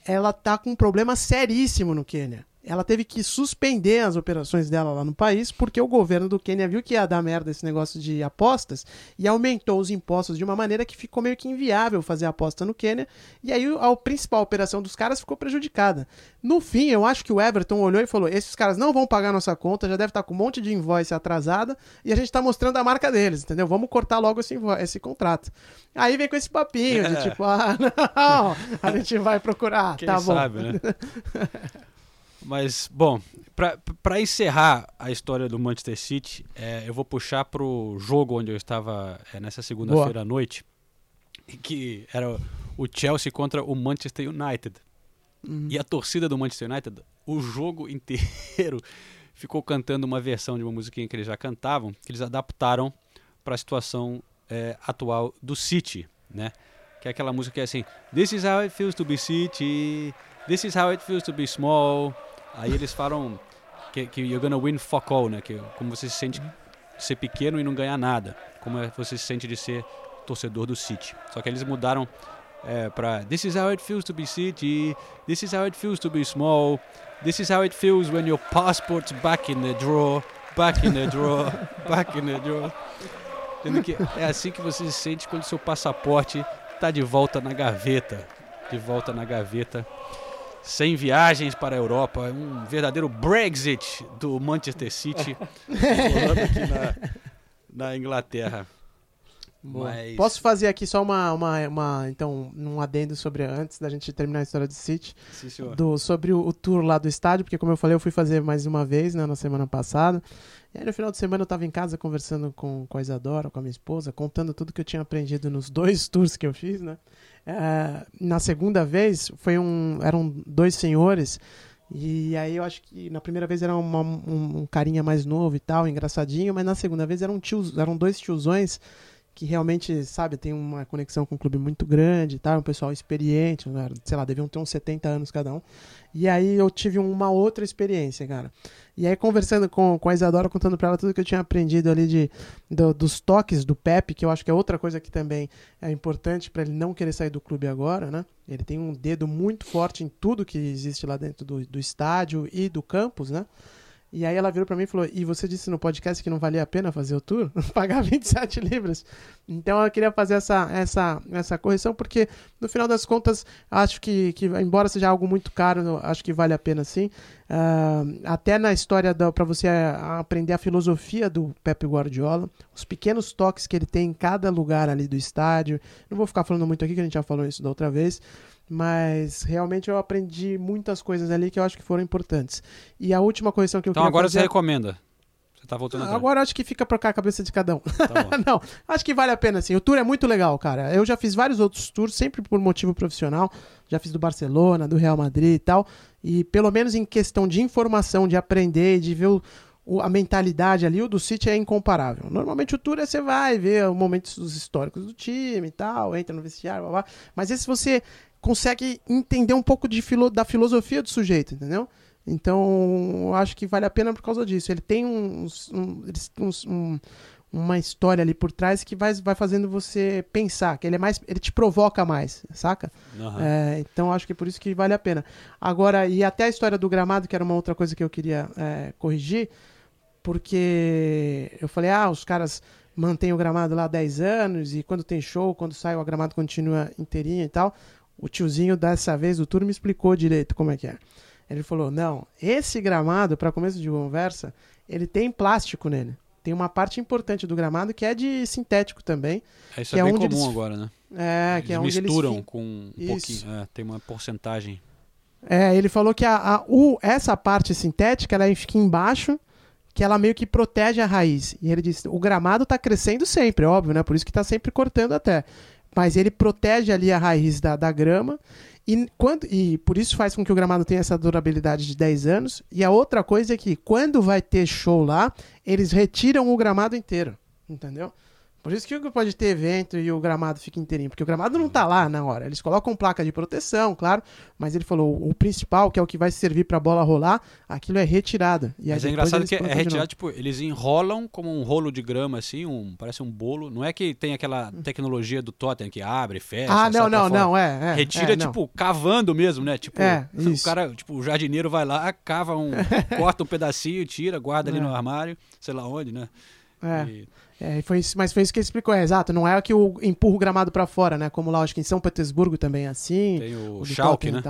ela tá com um problema seríssimo no Quênia. Ela teve que suspender as operações dela lá no país porque o governo do Quênia viu que ia dar merda esse negócio de apostas e aumentou os impostos de uma maneira que ficou meio que inviável fazer aposta no Quênia. E aí a principal operação dos caras ficou prejudicada. No fim, eu acho que o Everton olhou e falou: esses caras não vão pagar nossa conta, já deve estar com um monte de invoice atrasada e a gente tá mostrando a marca deles, entendeu? Vamos cortar logo esse, esse contrato. Aí vem com esse papinho de tipo, ah, não, a gente vai procurar, Quem tá bom. sabe, né? Mas, bom, pra encerrar a história do Manchester City, é, eu vou puxar pro jogo onde eu estava é, nessa segunda-feira à noite, que era o Chelsea contra o Manchester United. Uhum. E a torcida do Manchester United, o jogo inteiro, ficou cantando uma versão de uma musiquinha que eles já cantavam, que eles adaptaram para a situação é, atual do City, né? Que é aquela música que é assim: This is how it feels to be City, this is how it feels to be small. Aí eles falam que, que you're gonna win fuck all, né? Que como você se sente de ser pequeno e não ganhar nada, como é você se sente de ser torcedor do City. Só que eles mudaram é, para This is how it feels to be City, this is how it feels to be small, this is how it feels when your passport's back in the drawer, back in the drawer, back in the drawer. Que é assim que você se sente quando seu passaporte está de volta na gaveta, de volta na gaveta, sem viagens para a Europa, um verdadeiro Brexit do Manchester City na, na Inglaterra. Mas- Posso fazer aqui só uma, uma, uma- então, um adendo sobre, antes da gente terminar a história do City, Sim, do, sobre o, o tour lá do estádio, porque como eu falei, eu fui fazer mais uma vez, né, na semana passada. E aí no final de semana eu tava em casa conversando com, com a Isadora, com a minha esposa, contando tudo que eu tinha aprendido nos dois tours que eu fiz, né. É, na segunda vez, foi um, eram dois senhores, e aí eu acho que na primeira vez era uma- um, um carinha mais novo e tal, engraçadinho, mas na segunda vez eram, tios, eram dois tiozões que realmente, sabe, tem uma conexão com um clube muito grande, tá? Um pessoal experiente, né? sei lá, deviam ter uns 70 anos cada um. E aí eu tive uma outra experiência, cara. E aí conversando com, com a Isadora, contando pra ela tudo que eu tinha aprendido ali de, do- dos toques do Pepe, que eu acho que é outra coisa que também é importante pra ele não querer sair do clube agora, né? Ele tem um dedo muito forte em tudo que existe lá dentro do, do estádio e do campus, né? E aí ela virou pra mim e falou: E você disse no podcast que não valia a pena fazer o tour? Pagar 27 libras. Então eu queria fazer essa, essa, essa correção, porque no final das contas, acho que, que embora seja algo muito caro, acho que vale a pena sim. Ah, até na história da, pra você ah, aprender a filosofia do Pepe Guardiola, os pequenos toques que ele tem em cada lugar ali do estádio. Não vou ficar falando muito aqui, que a gente já falou isso da outra vez. Mas realmente eu aprendi muitas coisas ali que eu acho que foram importantes. E a última correção que eu Então queria agora fazer... você recomenda. Você tá voltando atrás. Agora eu acho que fica pra cá a cabeça de cada um. Tá não, acho que vale a pena sim. O tour é muito legal, cara. Eu já fiz vários outros tours, sempre por motivo profissional. Já fiz do Barcelona, do Real Madrid e tal. E pelo menos em questão de informação, de aprender, de ver o- o- a mentalidade ali, o do City é incomparável. Normalmente o tour é você vai ver os momentos históricos do time e tal, entra no vestiário, blá, blá. mas esse você consegue entender um pouco de filo- da filosofia do sujeito, entendeu? Então, eu acho que vale a pena por causa disso. Ele tem uns, um- uns- um- uma história ali por trás que vai, vai fazendo você pensar, que ele é mais, ele te provoca mais, saca? Aham. É, então acho que por isso que vale a pena. Agora, e até a história do gramado, que era uma outra coisa que eu queria é, corrigir, porque eu falei, ah, os caras mantêm o gramado lá há 10 anos, e quando tem show, quando sai o gramado continua inteirinho e tal. O tiozinho dessa vez do tour me explicou direito como é que é. Ele falou, não, esse gramado, para começo de conversa, ele tem plástico nele. Tem uma parte importante do gramado que é de sintético também. Isso que é é bem comum eles- agora, né? É, eles que é onde misturam eles fi- com um Isso. pouquinho. é, tem uma porcentagem. É, ele falou que a, a- o, essa parte sintética ela fica embaixo, que ela meio que protege a raiz. E ele disse: o gramado tá crescendo sempre, óbvio, né? Por isso que tá sempre cortando até. Mas ele protege ali a raiz da, da grama. E, quando, e por isso faz com que o gramado tenha essa durabilidade de 10 anos. E a outra coisa é que quando vai ter show lá, eles retiram o gramado inteiro. Entendeu? Por isso que pode ter evento e o gramado fica inteirinho. Porque o gramado não tá lá na hora. Eles colocam placa de proteção, claro. Mas ele falou, o principal, que é o que vai servir pra bola rolar, aquilo é retirado. E Mas é engraçado que é retirado, tipo, eles enrolam como um rolo de grama, assim, um, parece um bolo. Não é que tem aquela tecnologia do Totem que abre, fecha. Ah, não, não, não, é. é Retira, é, não. tipo, cavando mesmo, né? Tipo, É, o isso. cara, tipo, o jardineiro vai lá, cava um, corta um pedacinho, tira, guarda ali É. no armário, sei lá onde, né? É. E- É, foi isso, mas foi isso que ele explicou, é exato. Não é que o empurra o gramado pra fora, né? Como lá, acho que em São Petersburgo também é assim. tem o, do Schalke, né?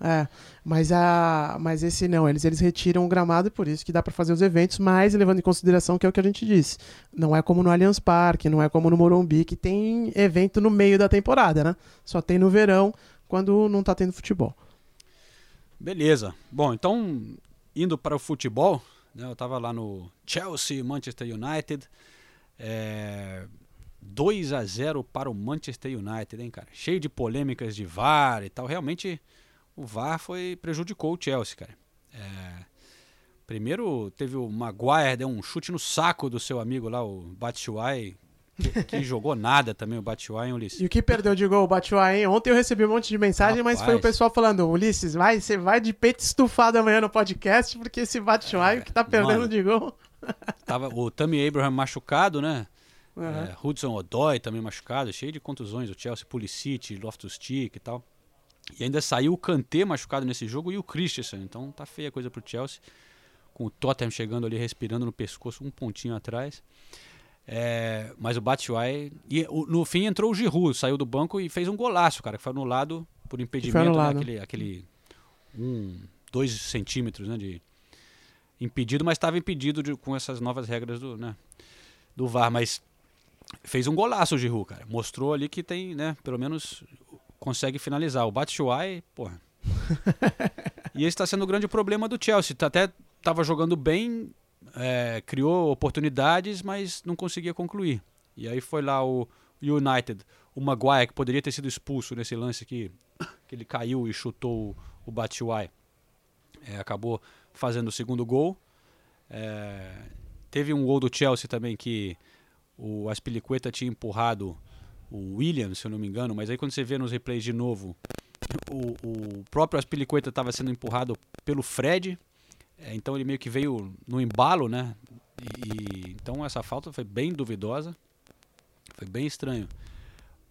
É, mas, a, mas esse não, eles, eles retiram o gramado e por isso que dá pra fazer os eventos, mas levando em consideração que é o que a gente disse. Não é como no Allianz Parque, não é como no Morumbi, que tem evento no meio da temporada, né? Só tem no verão, quando não tá tendo futebol. Beleza. Bom, então, indo para o futebol, né, eu tava lá no Chelsea, Manchester United. É, 2 a 0 para o Manchester United, hein, cara? Cheio de polêmicas de VAR e tal. Realmente, o VAR foi prejudicou o Chelsea, cara. É, primeiro, teve o Maguire, deu um chute no saco do seu amigo lá, o Batshuayi, que, que jogou nada também, o Batshuayi, hein, Ulisses? E o que perdeu de gol, Batshuayi, hein? Ontem eu recebi um monte de mensagem, mas foi o Rapaz. pessoal falando, Ulisses, vai, você vai de peito estufado amanhã no podcast, porque esse Batshuayi o que tá perdendo mano. de gol... Tava o Tammy Abraham machucado, né? Aham. É, Hudson Odoi também machucado, cheio de contusões. O Chelsea, Pulisic, Loftus-Cheek e tal. E ainda saiu o Kanté machucado nesse jogo e o Christensen. Então tá feia a coisa pro Chelsea. Com o Tottenham chegando ali, respirando no pescoço, um pontinho atrás. É, mas o Batshuayi... E no fim entrou o Giroud, saiu do banco e fez um golaço, cara. Que foi anulado por impedimento, né, anulado. aquele, aquele um, dois centímetros né, de impedido, mas estava impedido de- com essas novas regras do, né, do VAR. Mas fez um golaço o Giroud, cara. Mostrou ali que tem, né, pelo menos consegue finalizar. O Batshuayi, porra. e esse está sendo o grande problema do Chelsea. Tá Até estava jogando bem, é, criou oportunidades, mas não conseguia concluir. E aí foi lá o United, o Maguire, que poderia ter sido expulso nesse lance aqui, que ele caiu e chutou o, o Batshuayi. É, acabou fazendo o segundo gol. É, teve um gol do Chelsea também que o Aspilicueta tinha empurrado o Williams, se eu não me engano, mas aí quando você vê nos replays de novo, o, o próprio Aspilicueta estava sendo empurrado pelo Fred, é, então ele meio que veio no embalo, né? E, então essa falta foi bem duvidosa, foi bem estranho.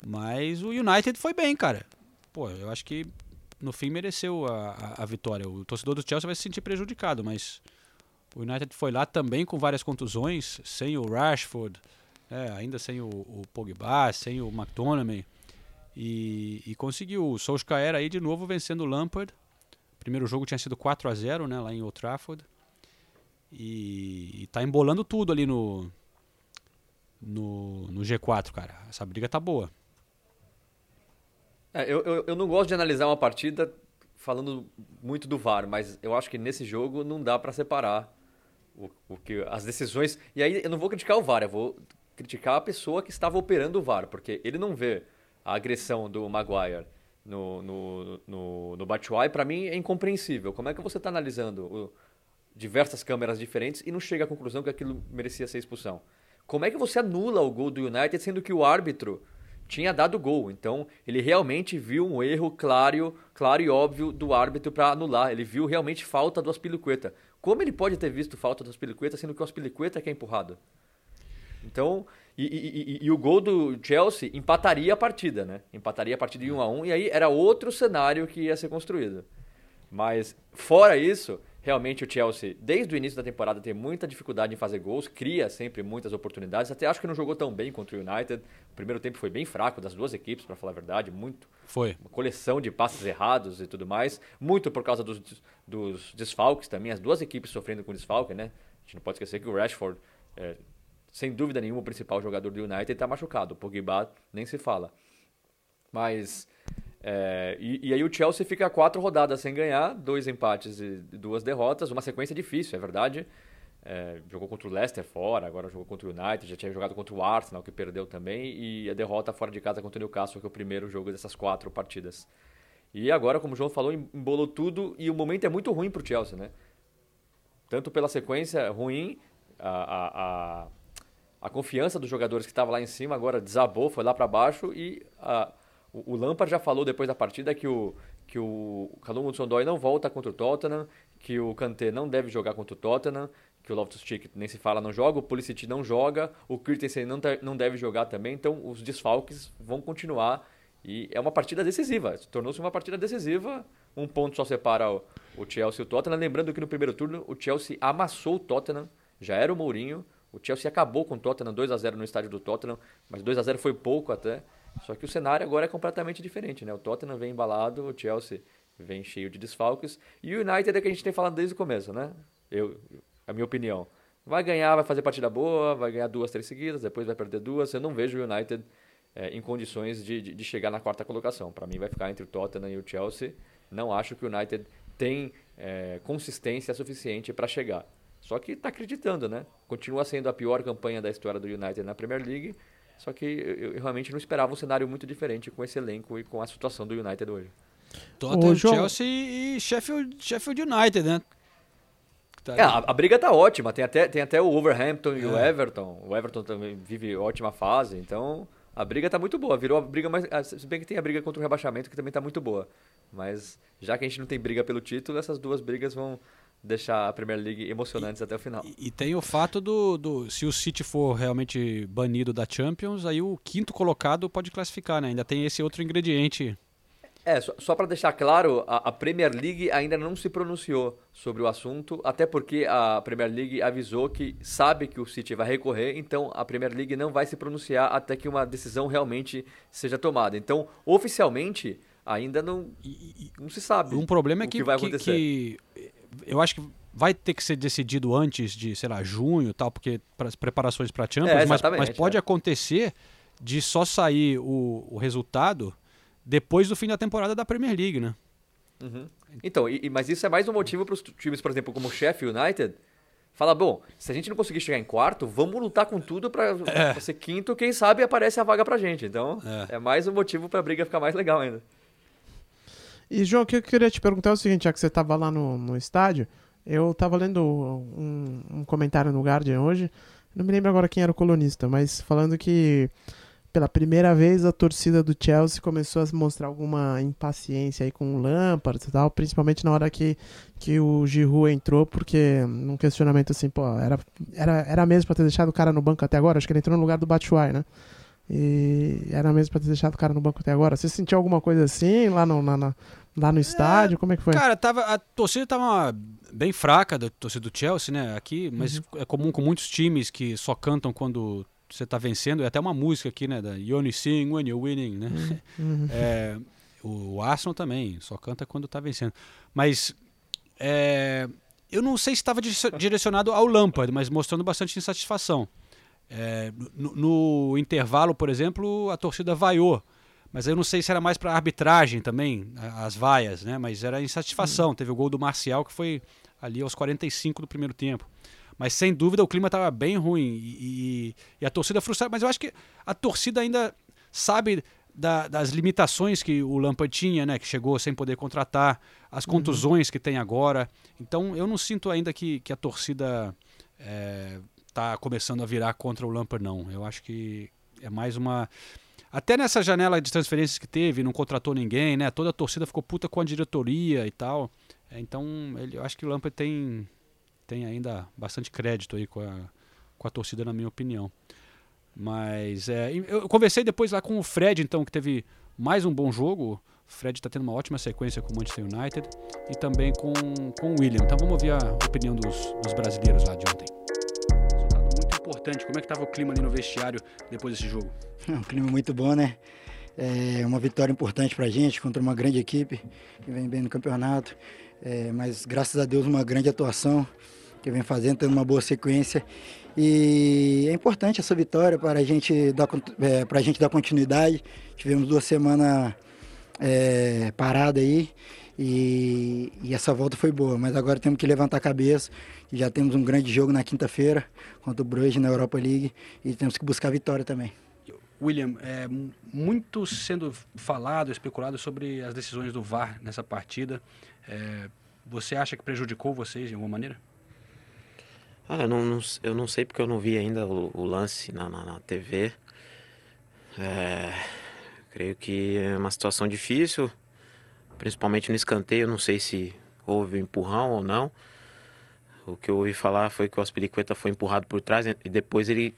Mas o United foi bem, cara. Pô, eu acho que no fim mereceu a, a, a vitória. O torcedor do Chelsea vai se sentir prejudicado, mas o United foi lá também com várias contusões, sem o Rashford, é, ainda sem o, o Pogba, sem o McTominay. E, e conseguiu. O Solskjaer aí de novo vencendo o Lampard. Primeiro jogo tinha sido 4 a 0 né, lá em Old Trafford. E, e tá embolando tudo ali no, no, no G4, cara. Essa briga tá boa. É, eu, eu, eu não gosto de analisar uma partida falando muito do VAR, mas eu acho que nesse jogo não dá pra separar o, o que as decisões. E aí eu não vou criticar o VAR, eu vou criticar a pessoa que estava operando o VAR, porque ele não vê a agressão do Maguire no, no, no, no Batshuayi, pra mim é incompreensível. Como é que você está analisando o- diversas câmeras diferentes e não chega à conclusão que aquilo merecia ser expulsão? Como é que você anula o gol do United sendo que o árbitro tinha dado gol? Então, ele realmente viu um erro claro, claro e óbvio do árbitro para anular. Ele viu realmente falta do Aspilicueta. Como ele pode ter visto falta do Aspilicueta sendo que o Aspilicueta é que é empurrado? Então, e, e- e- e o gol do Chelsea empataria a partida, né? Empataria a partida em 1 a 1 e aí era outro cenário que ia ser construído. Mas fora isso, realmente o Chelsea, desde o início da temporada, tem muita dificuldade em fazer gols, cria sempre muitas oportunidades. Até acho que não jogou tão bem contra o United. O primeiro tempo foi bem fraco das duas equipes, para falar a verdade, muito Foi. uma coleção de passes errados e tudo mais, muito por causa dos, dos desfalques também, as duas equipes sofrendo com desfalque, né? A gente não pode esquecer que o Rashford, é, sem dúvida nenhuma, o principal jogador do United está machucado, o Pogba nem se fala. Mas, é, e, e aí o Chelsea fica quatro rodadas sem ganhar, dois empates e duas derrotas, uma sequência difícil, é verdade. É, jogou contra o Leicester fora, agora jogou contra o United, já tinha jogado contra o Arsenal, que perdeu também, e a derrota fora de casa contra o Newcastle, que é o primeiro jogo dessas quatro partidas. E agora, como o João falou, embolou tudo e o momento é muito ruim para o Chelsea, né? Tanto pela sequência ruim, a, a, a, a confiança dos jogadores que estavam lá em cima agora desabou, foi lá para baixo e a, o, Lampard já falou depois da partida que o que o Callum Hudson-Odoi não volta contra o Tottenham, que o Kanté não deve jogar contra o Tottenham, que o Loftus-Cheek nem se fala não joga, o Pulisic não joga, o Christensen não, não deve jogar também, então os desfalques vão continuar e é uma partida decisiva, tornou-se uma partida decisiva, um ponto só separa o, o Chelsea e o Tottenham, lembrando que no primeiro turno o Chelsea amassou o Tottenham, já era o Mourinho, o Chelsea acabou com o Tottenham 2 a 0 no estádio do Tottenham, mas 2 a 0 foi pouco até. Só que o cenário agora é completamente diferente, né? O Tottenham vem embalado, o Chelsea vem cheio de desfalques e o United é que a gente tem falado desde o começo, né? Eu, a minha opinião. Vai ganhar, vai fazer partida boa, vai ganhar duas, três seguidas, depois vai perder duas. Eu não vejo o United eh, em condições de, de, de chegar na quarta colocação. Para mim vai ficar entre o Tottenham e o Chelsea. Não acho que o United tem eh, consistência suficiente para chegar. Só que está acreditando, né? Continua sendo a pior campanha da história do United na Premier League. Só que eu, eu realmente não esperava um cenário muito diferente com esse elenco e com a situação do United hoje. Tottenham, Chelsea e Sheffield, Sheffield United, né? Tá É, a, a briga tá ótima. Tem até, tem até o Overhampton e o É. Everton. O Everton também vive ótima fase. Então, a briga tá muito boa. Virou a briga mais. ah, Se bem que tem a briga contra o rebaixamento, que também tá muito boa. Mas, já que a gente não tem briga pelo título, essas duas brigas vão deixar a Premier League emocionantes até o final. E, e tem o fato do, do. Se o City for realmente banido da Champions, aí o quinto colocado pode classificar, né? Ainda tem esse outro ingrediente. É, só, só para deixar claro, a, a Premier League ainda não se pronunciou sobre o assunto, até porque a Premier League avisou que sabe que o City vai recorrer, então a Premier League não vai se pronunciar até que uma decisão realmente seja tomada. Então, oficialmente, ainda não, não se sabe. Um problema é o que, que vai que- acontecer. que eu acho que vai ter que ser decidido antes de, sei lá, junho e tal, porque para as preparações para Champions, É, mas, mas pode é. acontecer de só sair o, o resultado depois do fim da temporada da Premier League, né? Uhum. Então, e- mas isso é mais um motivo para os times, por exemplo, como o Sheffield United, falar, bom, se a gente não conseguir chegar em quarto, vamos lutar com tudo para ser quinto, quem sabe aparece a vaga pra gente. Então, É. é, mais um motivo para a briga ficar mais legal ainda. E, João, o que eu queria te perguntar é o seguinte, já que você estava lá no, no estádio, eu estava lendo um, um comentário no Guardian hoje, Não me lembro agora quem era o colunista, mas falando que pela primeira vez a torcida do Chelsea começou a mostrar alguma impaciência aí com o Lampard e tal, principalmente na hora que, que o Giroud entrou, porque num questionamento assim, pô, era, era, era mesmo pra ter deixado o cara no banco até agora? Acho que ele entrou no lugar do Batshuayi, né? E era mesmo pra ter deixado o cara no banco até agora. Você sentiu alguma coisa assim lá no, na- na- lá no estádio? Como é que foi? Cara, tava, a torcida tava bem fraca, da torcida do Chelsea, né? Aqui, mas Uhum. é comum com muitos times que só cantam quando você tá vencendo. É até uma música aqui, né? Da You only sing when you're winning, né? Uhum. É, o, o Arsenal também, só canta quando tá vencendo. Mas é, eu não sei se estava direcionado ao Lampard, mas mostrando bastante insatisfação. É, no, no intervalo, por exemplo, a torcida vaiou. Mas eu não sei se era mais para arbitragem também, as vaias, né? Mas era insatisfação. Teve o gol do Marcial que foi ali aos 45 do primeiro tempo. Mas sem dúvida o clima estava bem ruim e, e- e a torcida frustrada. Mas eu acho que a torcida ainda sabe da- das limitações que o Lampard tinha, né? Que chegou sem poder contratar, as contusões que tem agora. Então eu não sinto ainda que, que a torcida está começando a virar contra o Lampard, não. Eu acho que é mais uma. Até nessa janela de transferências que teve, não contratou ninguém, né? Toda a torcida ficou puta com a diretoria e tal. É, Então, ele, eu acho que o Lampard tem, tem ainda bastante crédito aí com a, com a torcida, na minha opinião. Mas é, eu conversei depois lá com o Fred, então, que teve mais um bom jogo. O Fred está tendo uma ótima sequência com o Manchester United e também com, com o William. Então vamos ouvir a opinião dos, dos brasileiros lá de ontem. Importante. Como é que estava o clima ali no vestiário depois desse jogo? Um clima muito bom, né? É uma vitória importante pra gente contra uma grande equipe que vem bem no campeonato. É, mas graças a Deus uma grande atuação que vem fazendo, tendo uma boa sequência. E é importante essa vitória para a gente dar, é, para a gente dar continuidade. Tivemos duas semanas é, parada aí e, e essa volta foi boa. Mas agora temos que levantar a cabeça. Já temos um grande jogo na quinta-feira contra o Bruges na Europa League e temos que buscar a vitória também. William, é, mu- muito sendo falado, especulado sobre as decisões do VAR nessa partida. É, você acha que prejudicou vocês de alguma maneira? Ah, eu não, não- eu não sei porque eu não vi ainda o, o lance na, na, na TV. É, creio que é uma situação difícil, principalmente no escanteio. Não sei se houve empurrão ou não. O que eu ouvi falar foi que o Aspiricueta foi empurrado por trás e depois ele,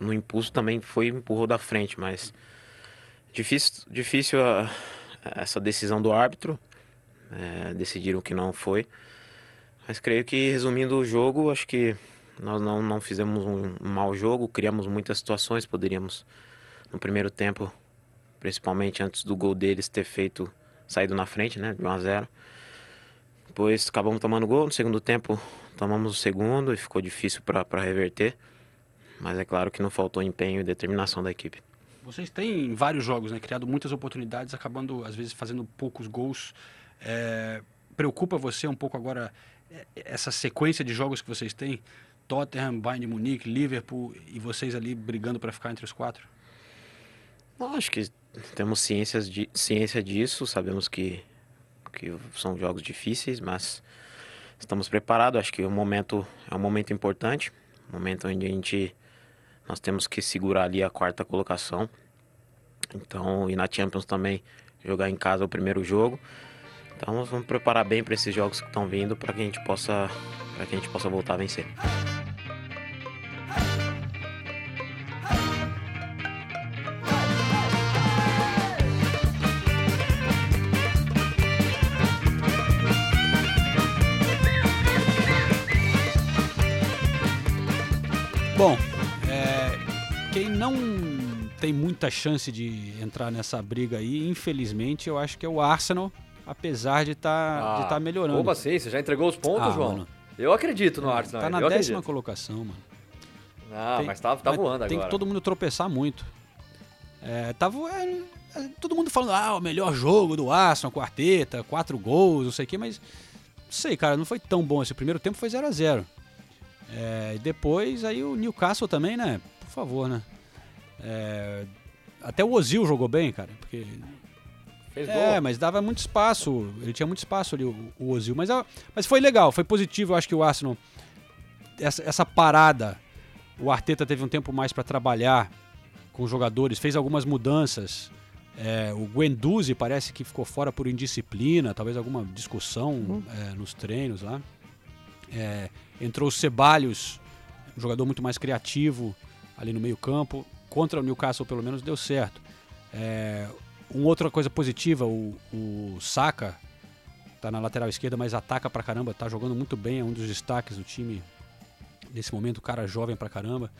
no impulso, também foi empurrou da frente. Mas difícil, difícil a- essa decisão do árbitro. É, decidiram que não foi. Mas creio que, resumindo o jogo, acho que nós não, não fizemos um, um mau jogo, criamos muitas situações, poderíamos, no primeiro tempo, principalmente antes do gol deles, ter feito, saído na frente, né, de 1 a 0 Depois acabamos tomando gol, no segundo tempo tomamos o segundo e ficou difícil para reverter. Mas é claro que não faltou empenho e determinação da equipe. Vocês têm vários jogos, né? Criado muitas oportunidades, acabando às vezes fazendo poucos gols. É, preocupa você um pouco agora é, essa sequência de jogos que vocês têm? Tottenham, Bayern de Munique, Liverpool e vocês ali brigando para ficar entre os quatro? Não, acho que temos ciências de, ciência disso, sabemos que, que são jogos difíceis, mas estamos preparados. Acho que o momento é um momento importante, momento onde a gente nós temos que segurar ali a quarta colocação. Então, e na Champions também jogar em casa o primeiro jogo. Então, nós vamos preparar bem para esses jogos que estão vindo para que a gente possa para que a gente possa voltar a vencer. Bom, é, quem não tem muita chance de entrar nessa briga aí, infelizmente, eu acho que é o Arsenal, apesar de estar de tá melhorando. Opa, sim, você já entregou os pontos, Ah, João? mano. Eu acredito no Arsenal. Tá na eu décima acredito. colocação, mano. Ah, Tem- mas tá, tá mas voando Tem agora. que todo mundo tropeçar muito. É, tava é, é, todo mundo falando, ah, o melhor jogo do Arsenal, quarteta, quatro gols, não sei o quê, mas não sei, cara, não foi tão bom. Esse primeiro tempo foi 0 a 0 é, e depois aí o Newcastle também, né? Por favor, né? É, até o Ozil jogou bem, cara, porque Fez é, gol. mas dava muito espaço. Ele tinha muito espaço ali, o, o Ozil. Mas, mas foi legal, foi positivo. Eu acho que o Arsenal, essa, essa parada O Arteta teve um tempo mais para trabalhar com os jogadores, fez algumas mudanças. É, o Guendouzi parece que ficou fora por indisciplina, talvez alguma discussão é, nos treinos lá. É, entrou o Ceballos, um jogador muito mais criativo ali no meio campo. Contra o Newcastle, pelo menos, deu certo. É, uma outra coisa positiva, o, o Saka tá na lateral esquerda, mas ataca pra caramba, tá jogando muito bem, é um dos destaques do time nesse momento, o cara jovem pra caramba.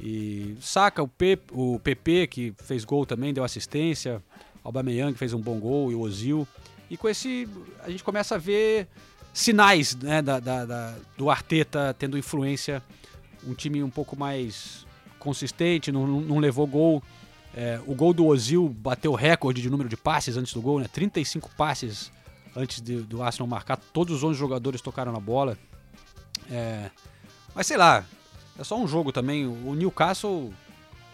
E saca o, Pe o PP, que fez gol também, deu assistência, Aubameyang fez um bom gol, e o Ozil. E com esse, a gente começa a ver sinais né, da, da, da, do Arteta tendo influência, um time um pouco mais consistente, não, não levou gol. É, o gol do Ozil bateu recorde de número de passes antes do gol, né? 35 passes antes de, do Arsenal marcar. Todos os 11 jogadores tocaram na bola. É, mas sei lá, é só um jogo também. O Newcastle,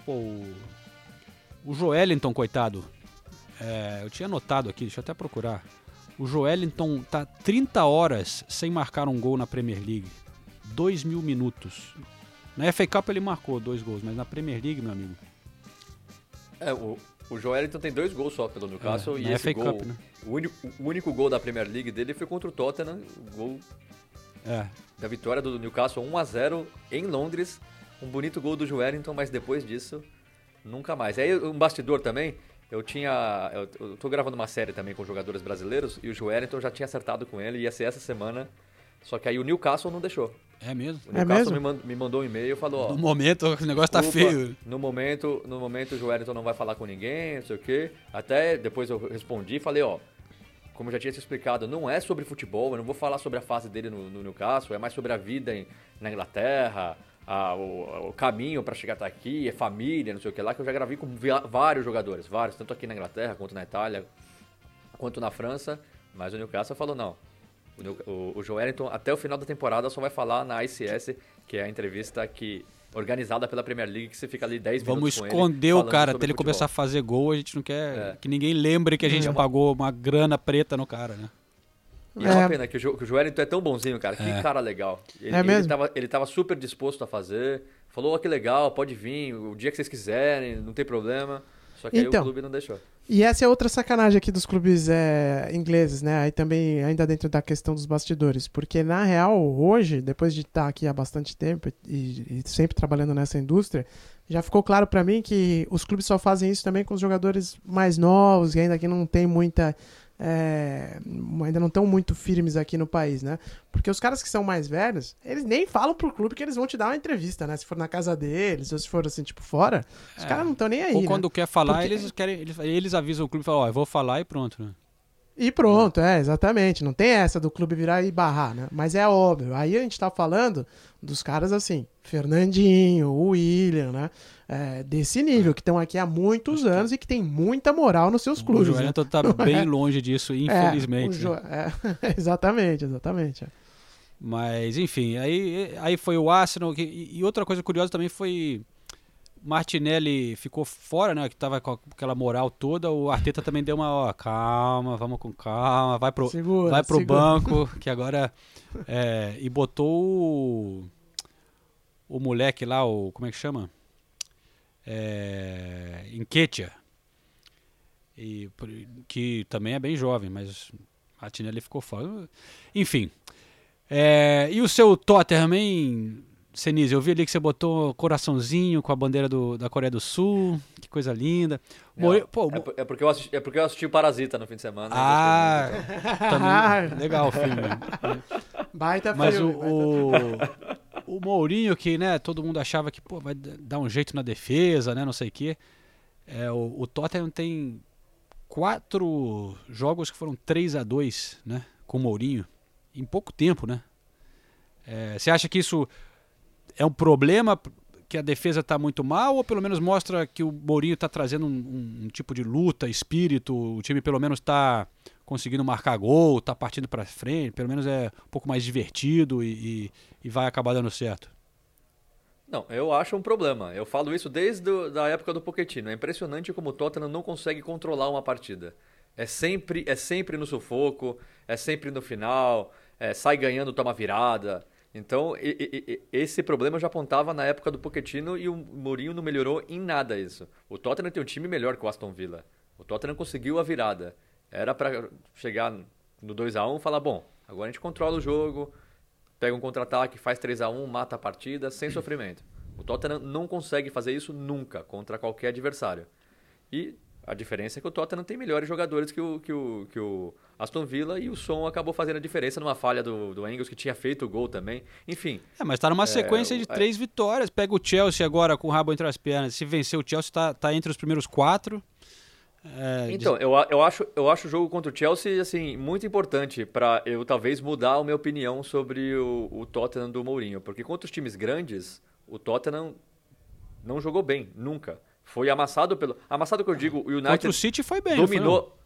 pô, o, o Joelinton, coitado. É, eu tinha anotado aqui, deixa eu até procurar. O Joelinton tá 30 horas sem marcar um gol na Premier League. 2 mil minutos. Na FA Cup ele marcou dois gols, mas na Premier League, meu amigo. É, o, o Joelinton tem dois gols só pelo Newcastle É, e esse FA gol, Cup, né? o, único, o único gol da Premier League dele foi contra o Tottenham, o gol É, da vitória do Newcastle 1 a 0 em Londres, um bonito gol do Joelinton, mas depois disso nunca mais. Aí um bastidor também, eu tinha, eu, eu tô gravando uma série também com jogadores brasileiros e o Joelinton já tinha acertado com ele, ia ser essa semana. Só que aí o Newcastle não deixou. é mesmo. O É Newcastle mesmo? me, mand- me mandou um e-mail e falou, ó, No momento o negócio tá feio. No momento, no momento o Joelinton não vai falar com ninguém, não sei o quê. Até depois eu respondi e falei, ó, como eu já tinha te explicado, não é sobre futebol, eu não vou falar sobre a fase dele no, no Newcastle, é mais sobre a vida em- na Inglaterra, a- o, o caminho para chegar até aqui, é família, não sei o que lá, que eu já gravei com vários jogadores, vários, tanto aqui na Inglaterra quanto na Itália, quanto na França, mas o Newcastle falou não. O, New- o, o Joelinton, até o final da temporada, só vai falar na ICS, que é a entrevista que organizada pela Premier League, que você fica ali 10 Vamos minutos ele, esconder o falando cara até ele futebol. começar a fazer gol. A gente não quer É. que ninguém lembre que a gente É uma- pagou uma grana preta no cara, né? E é uma É. pena que o, Jo- que o Joelinton é tão bonzinho, cara. Que É. cara legal. Ele, É mesmo? Ele tava, ele tava super disposto a fazer. Falou, ó, que legal, pode vir, o dia que vocês quiserem, não tem problema. Só que aí Então. o clube não deixou. E essa é outra sacanagem aqui dos clubes é, ingleses, né? Aí também, ainda dentro da questão dos bastidores. Porque, na real, hoje, depois de estar aqui há bastante tempo e, e sempre trabalhando nessa indústria, já ficou claro pra mim que os clubes só fazem isso também com os jogadores mais novos e ainda que não tem muita. É, ainda não estão muito firmes aqui no país, né? Porque os caras que são mais velhos, eles nem falam pro clube que eles vão te dar uma entrevista, né? Se for na casa deles ou se for assim, tipo, fora, os É. caras não estão nem aí. Ou né? quando quer falar, Porque- eles querem. Eles, eles avisam o clube e falam, ó, eu vou falar e pronto, né? E pronto, é, exatamente. Não tem essa do clube virar e barrar, né? Mas é óbvio. Aí a gente tá falando dos caras assim, Fernandinho, William, né? É, desse nível, que estão aqui há muitos anos e que tem muita moral nos seus O clubes. né? Joelinton tá bem longe disso, É, infelizmente. o Jo- é, exatamente, exatamente. é. Mas, enfim, aí, aí foi o Arsenal. que- e outra coisa curiosa também foi. Martinelli ficou fora, né? Que tava com aquela moral toda. O Arteta também deu uma, ó, calma, vamos com calma, vai pro, Segura, vai pro segura. banco, que agora. é, e botou o, o moleque lá, o. Como é que chama? É, Enquetia. E, que também é bem jovem, mas Martinelli ficou fora. Enfim. É, e o seu Tottenham, hein, Senise? Eu vi ali que você botou coraçãozinho com a bandeira do- da Coreia do Sul. Que coisa linda. More- Não, pô, é, por- é porque eu assisti, é porque eu assisti o Parasita no fim de semana. e ah, também, legal o filme. Baita Mas o, filme, baita o, o Mourinho, que né, todo mundo achava que pô, vai dar um jeito na defesa, né, não sei o quê. É, o, o Tottenham tem quatro jogos que foram 3 a 2 né, com o Mourinho, em pouco tempo, né? É, Você acha que isso é um problema, que a defesa está muito mal, ou pelo menos mostra que o Mourinho está trazendo um, um- tipo de luta, espírito, o time pelo menos está conseguindo marcar gol, está partindo para frente, pelo menos é um pouco mais divertido e, e- e vai acabar dando certo? Não, eu acho um problema. Eu falo isso desde a época do Pochettino. É impressionante como o Tottenham não consegue controlar uma partida. É sempre, é sempre no sufoco, é sempre no final, é, sai ganhando, toma virada. Então, e- e- esse problema eu já apontava na época do Pochettino e o Mourinho não melhorou em nada isso. O Tottenham tem um time melhor que o Aston Villa. O Tottenham conseguiu a virada. Era para chegar no 2 a 1 e falar, bom, agora a gente controla o jogo, pega um contra-ataque, faz 3 a 1 mata a partida sem sofrimento. O Tottenham não consegue fazer isso nunca contra qualquer adversário. E a diferença é que o Tottenham tem melhores jogadores que o, que o, que o Aston Villa e o Som acabou fazendo a diferença numa falha do, do Engels, que tinha feito o gol também. Enfim, É, mas tá numa sequência de o- é. três vitórias. Pega o Chelsea agora com o rabo entre as pernas. Se vencer o Chelsea, tá, tá entre os primeiros quatro. É, Então, eu, a- eu, acho, eu acho o jogo contra o Chelsea assim, muito importante para eu talvez mudar a minha opinião sobre o, o Tottenham do Mourinho. Porque contra os times grandes, o Tottenham não jogou bem, nunca. Foi amassado pelo. Amassado que eu digo, o United contra o City foi bem. não foi, não? dominou.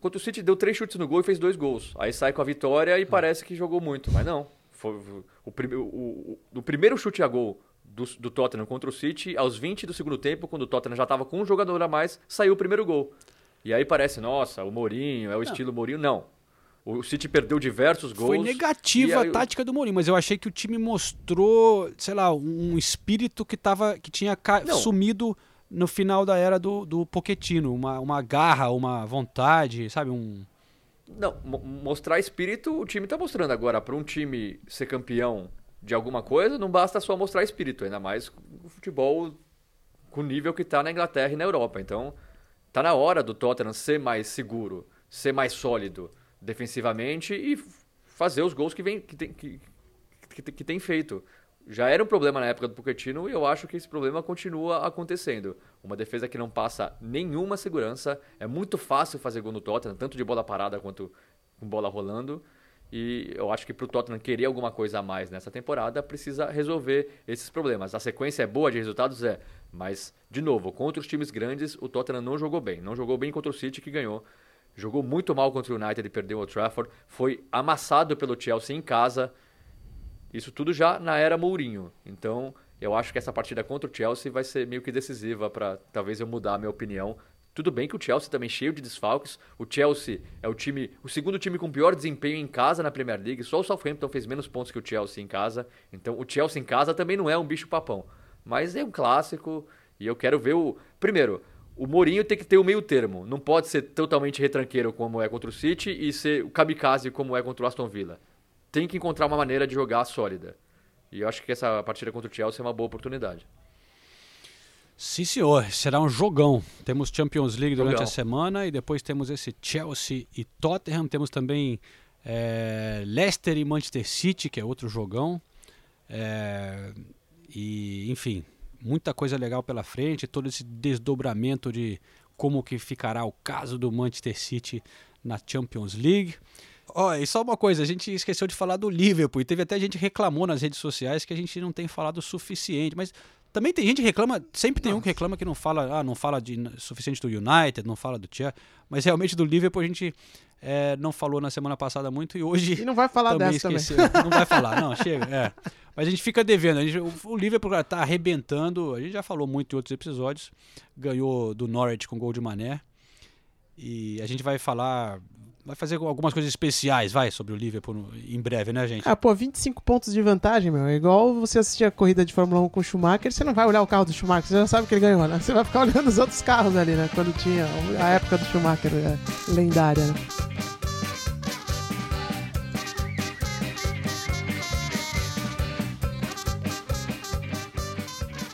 Contra o City deu três chutes no gol e fez dois gols. Aí sai com a vitória e Ah. parece que jogou muito, mas não. Foi o, prime- o, o, o primeiro chute a gol do, do Tottenham contra o City, aos 20 do segundo tempo, quando o Tottenham já estava com um jogador a mais, saiu o primeiro gol. E aí parece, nossa, o Mourinho, é o estilo Mourinho. Não. O City perdeu diversos gols. Foi negativa aí a tática do Mourinho, mas eu achei que o time mostrou, sei lá, um espírito que, tava, que tinha ca- sumido no final da era do, do Pochettino. Uma, uma garra, uma vontade, sabe? Um... Não, mo- mostrar espírito, o time tá mostrando agora. Para um time ser campeão de alguma coisa, não basta só mostrar espírito, ainda mais o futebol com o nível que tá na Inglaterra e na Europa. Então, tá na hora do Tottenham ser mais seguro, ser mais sólido defensivamente e fazer os gols que, vem, que, tem, que, que, que tem feito. Já era um problema na época do Pochettino e eu acho que esse problema continua acontecendo. Uma defesa que não passa nenhuma segurança. É muito fácil fazer gol no Tottenham, tanto de bola parada quanto com bola rolando. E eu acho que para o Tottenham querer alguma coisa a mais nessa temporada, precisa resolver esses problemas. A sequência é boa de resultados? É. Mas, de novo, contra os times grandes, o Tottenham não jogou bem. Não jogou bem contra o City, que ganhou. Jogou muito mal contra o United e perdeu o Trafford. Foi amassado pelo Chelsea em casa. Isso tudo já na era Mourinho. Então, eu acho que essa partida contra o Chelsea vai ser meio que decisiva para talvez eu mudar a minha opinião. Tudo bem que o Chelsea também cheio de desfalques. O Chelsea é o time, o segundo time com pior desempenho em casa na Premier League. Só o Southampton fez menos pontos que o Chelsea em casa. Então, o Chelsea em casa também não é um bicho papão, mas é um clássico e eu quero ver o primeiro. O Mourinho tem que ter o meio termo. Não pode ser totalmente retranqueiro como é contra o City e ser o kamikaze como é contra o Aston Villa. Tem que encontrar uma maneira de jogar sólida. E eu acho que essa partida contra o Chelsea é uma boa oportunidade. Sim, senhor. Será um jogão. Temos Champions League durante a semana e depois temos esse Chelsea e Tottenham. Temos também é, Leicester e Manchester City, que é outro jogão. É, e, enfim, muita coisa legal pela frente. Todo esse desdobramento de como que ficará o caso do Manchester City na Champions League. Ó, e só uma coisa, a gente esqueceu de falar do Liverpool. E teve até gente que reclamou nas redes sociais que a gente não tem falado o suficiente. Mas também tem gente que reclama, sempre tem um que reclama que não fala, ah, não fala de suficiente do United, não fala do Chelsea, mas realmente do Liverpool a gente é, não falou na semana passada muito e hoje E não vai falar também dessa também. esqueceu. Não vai falar, não, chega, é. Mas a gente fica devendo, gente, o, o Liverpool cara, tá arrebentando, a gente já falou muito em outros episódios, ganhou do Norwich com gol de Mané. E a gente vai falar, vai fazer algumas coisas especiais, vai, sobre o Liverpool em breve, né, gente? Ah, pô, 25 pontos de vantagem, meu. É igual você assistir a corrida de Fórmula 1 com o Schumacher, você não vai olhar o carro do Schumacher, você já sabe que ele ganhou, né? Você vai ficar olhando os outros carros ali, né? Quando tinha a época do Schumacher é, lendária, né?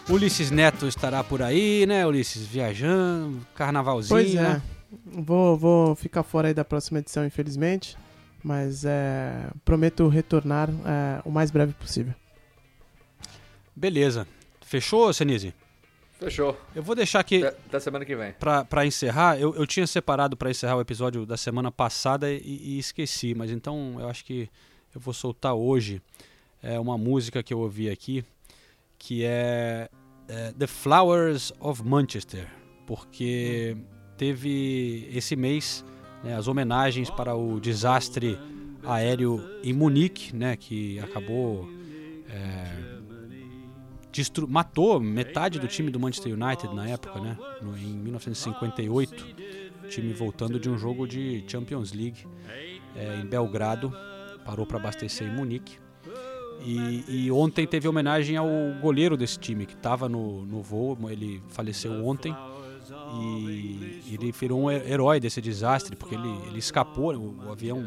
Ulisses Neto estará por aí, né, Ulisses? Viajando, carnavalzinho. Pois é. né? Vou, vou ficar fora aí da próxima edição, infelizmente. Mas é, prometo retornar é, o mais breve possível. Beleza. Fechou, Senise? Fechou. Eu vou deixar aqui até semana que vem. pra pra encerrar. Eu, eu tinha separado pra encerrar o episódio da semana passada e, e esqueci, mas então eu acho que eu vou soltar hoje é uma música que eu ouvi aqui que é, é The Flowers of Manchester, porque teve esse mês né, as homenagens para o desastre aéreo em Munique, né, que acabou é, matou metade do time do Manchester United na época, né, no- em 1958, time voltando de um jogo de Champions League é, em Belgrado, parou para abastecer em Munique. E, e ontem teve homenagem ao goleiro desse time, que estava no, no voo, ele faleceu ontem. E ele virou um he- herói desse desastre, porque ele, ele escapou, o, o avião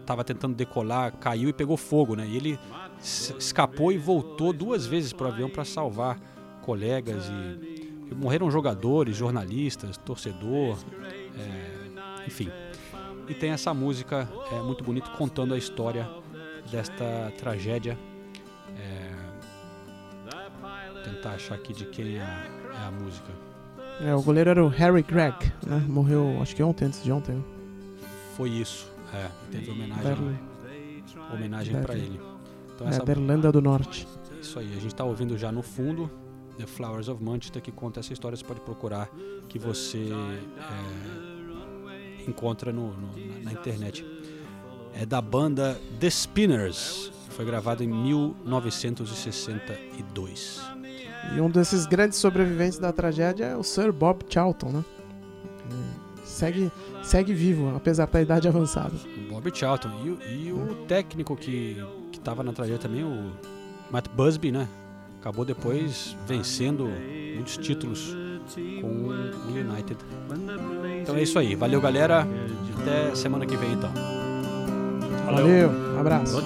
estava tentando decolar, caiu e pegou fogo, né? E ele escapou e voltou duas vezes para o avião para salvar colegas e, e morreram jogadores, jornalistas, torcedor, é, enfim. E tem essa música é muito bonito contando a história desta tragédia. É, tentar achar aqui de quem é a, é a música. É, o goleiro era o Harry Gregg, né? Morreu, acho que ontem, antes de ontem. Foi isso. É, teve homenagem, Berlim. homenagem para ele. Então É, essa da Irlanda do Norte. Isso aí, a gente tá ouvindo já no fundo The Flowers of Manchester que conta essa história, você pode procurar que você é, encontra no, no- na, na internet. É da banda The Spinners, foi gravado em 1962. E um desses grandes sobreviventes da tragédia é o Sir Bob Charlton, né? É, Segue, segue vivo, apesar da idade avançada. O Bob Charlton e, o- e o técnico que, que tava na tragédia também, o Matt Busby, né? Acabou depois vencendo muitos títulos com o United. Então é isso aí. Valeu, galera. Até semana que vem, então. Valeu, abraço.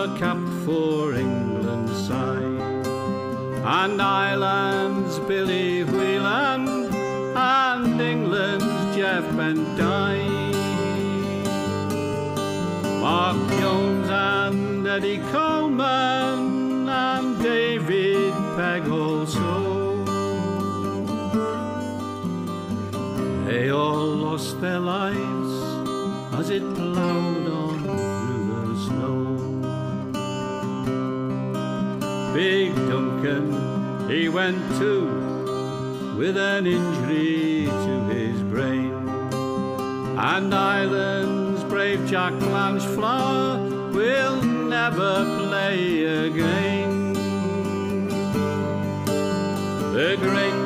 And were capped for England's side. And Ireland's Billy Whelan and England's Jeff Bendyne. Mark Jones and Eddie Coleman and David Pegg also. They all lost their lives as it plowed Duncan, he went too with an injury to his brain. And Ireland's brave Jack Blanchflower will never play again. The great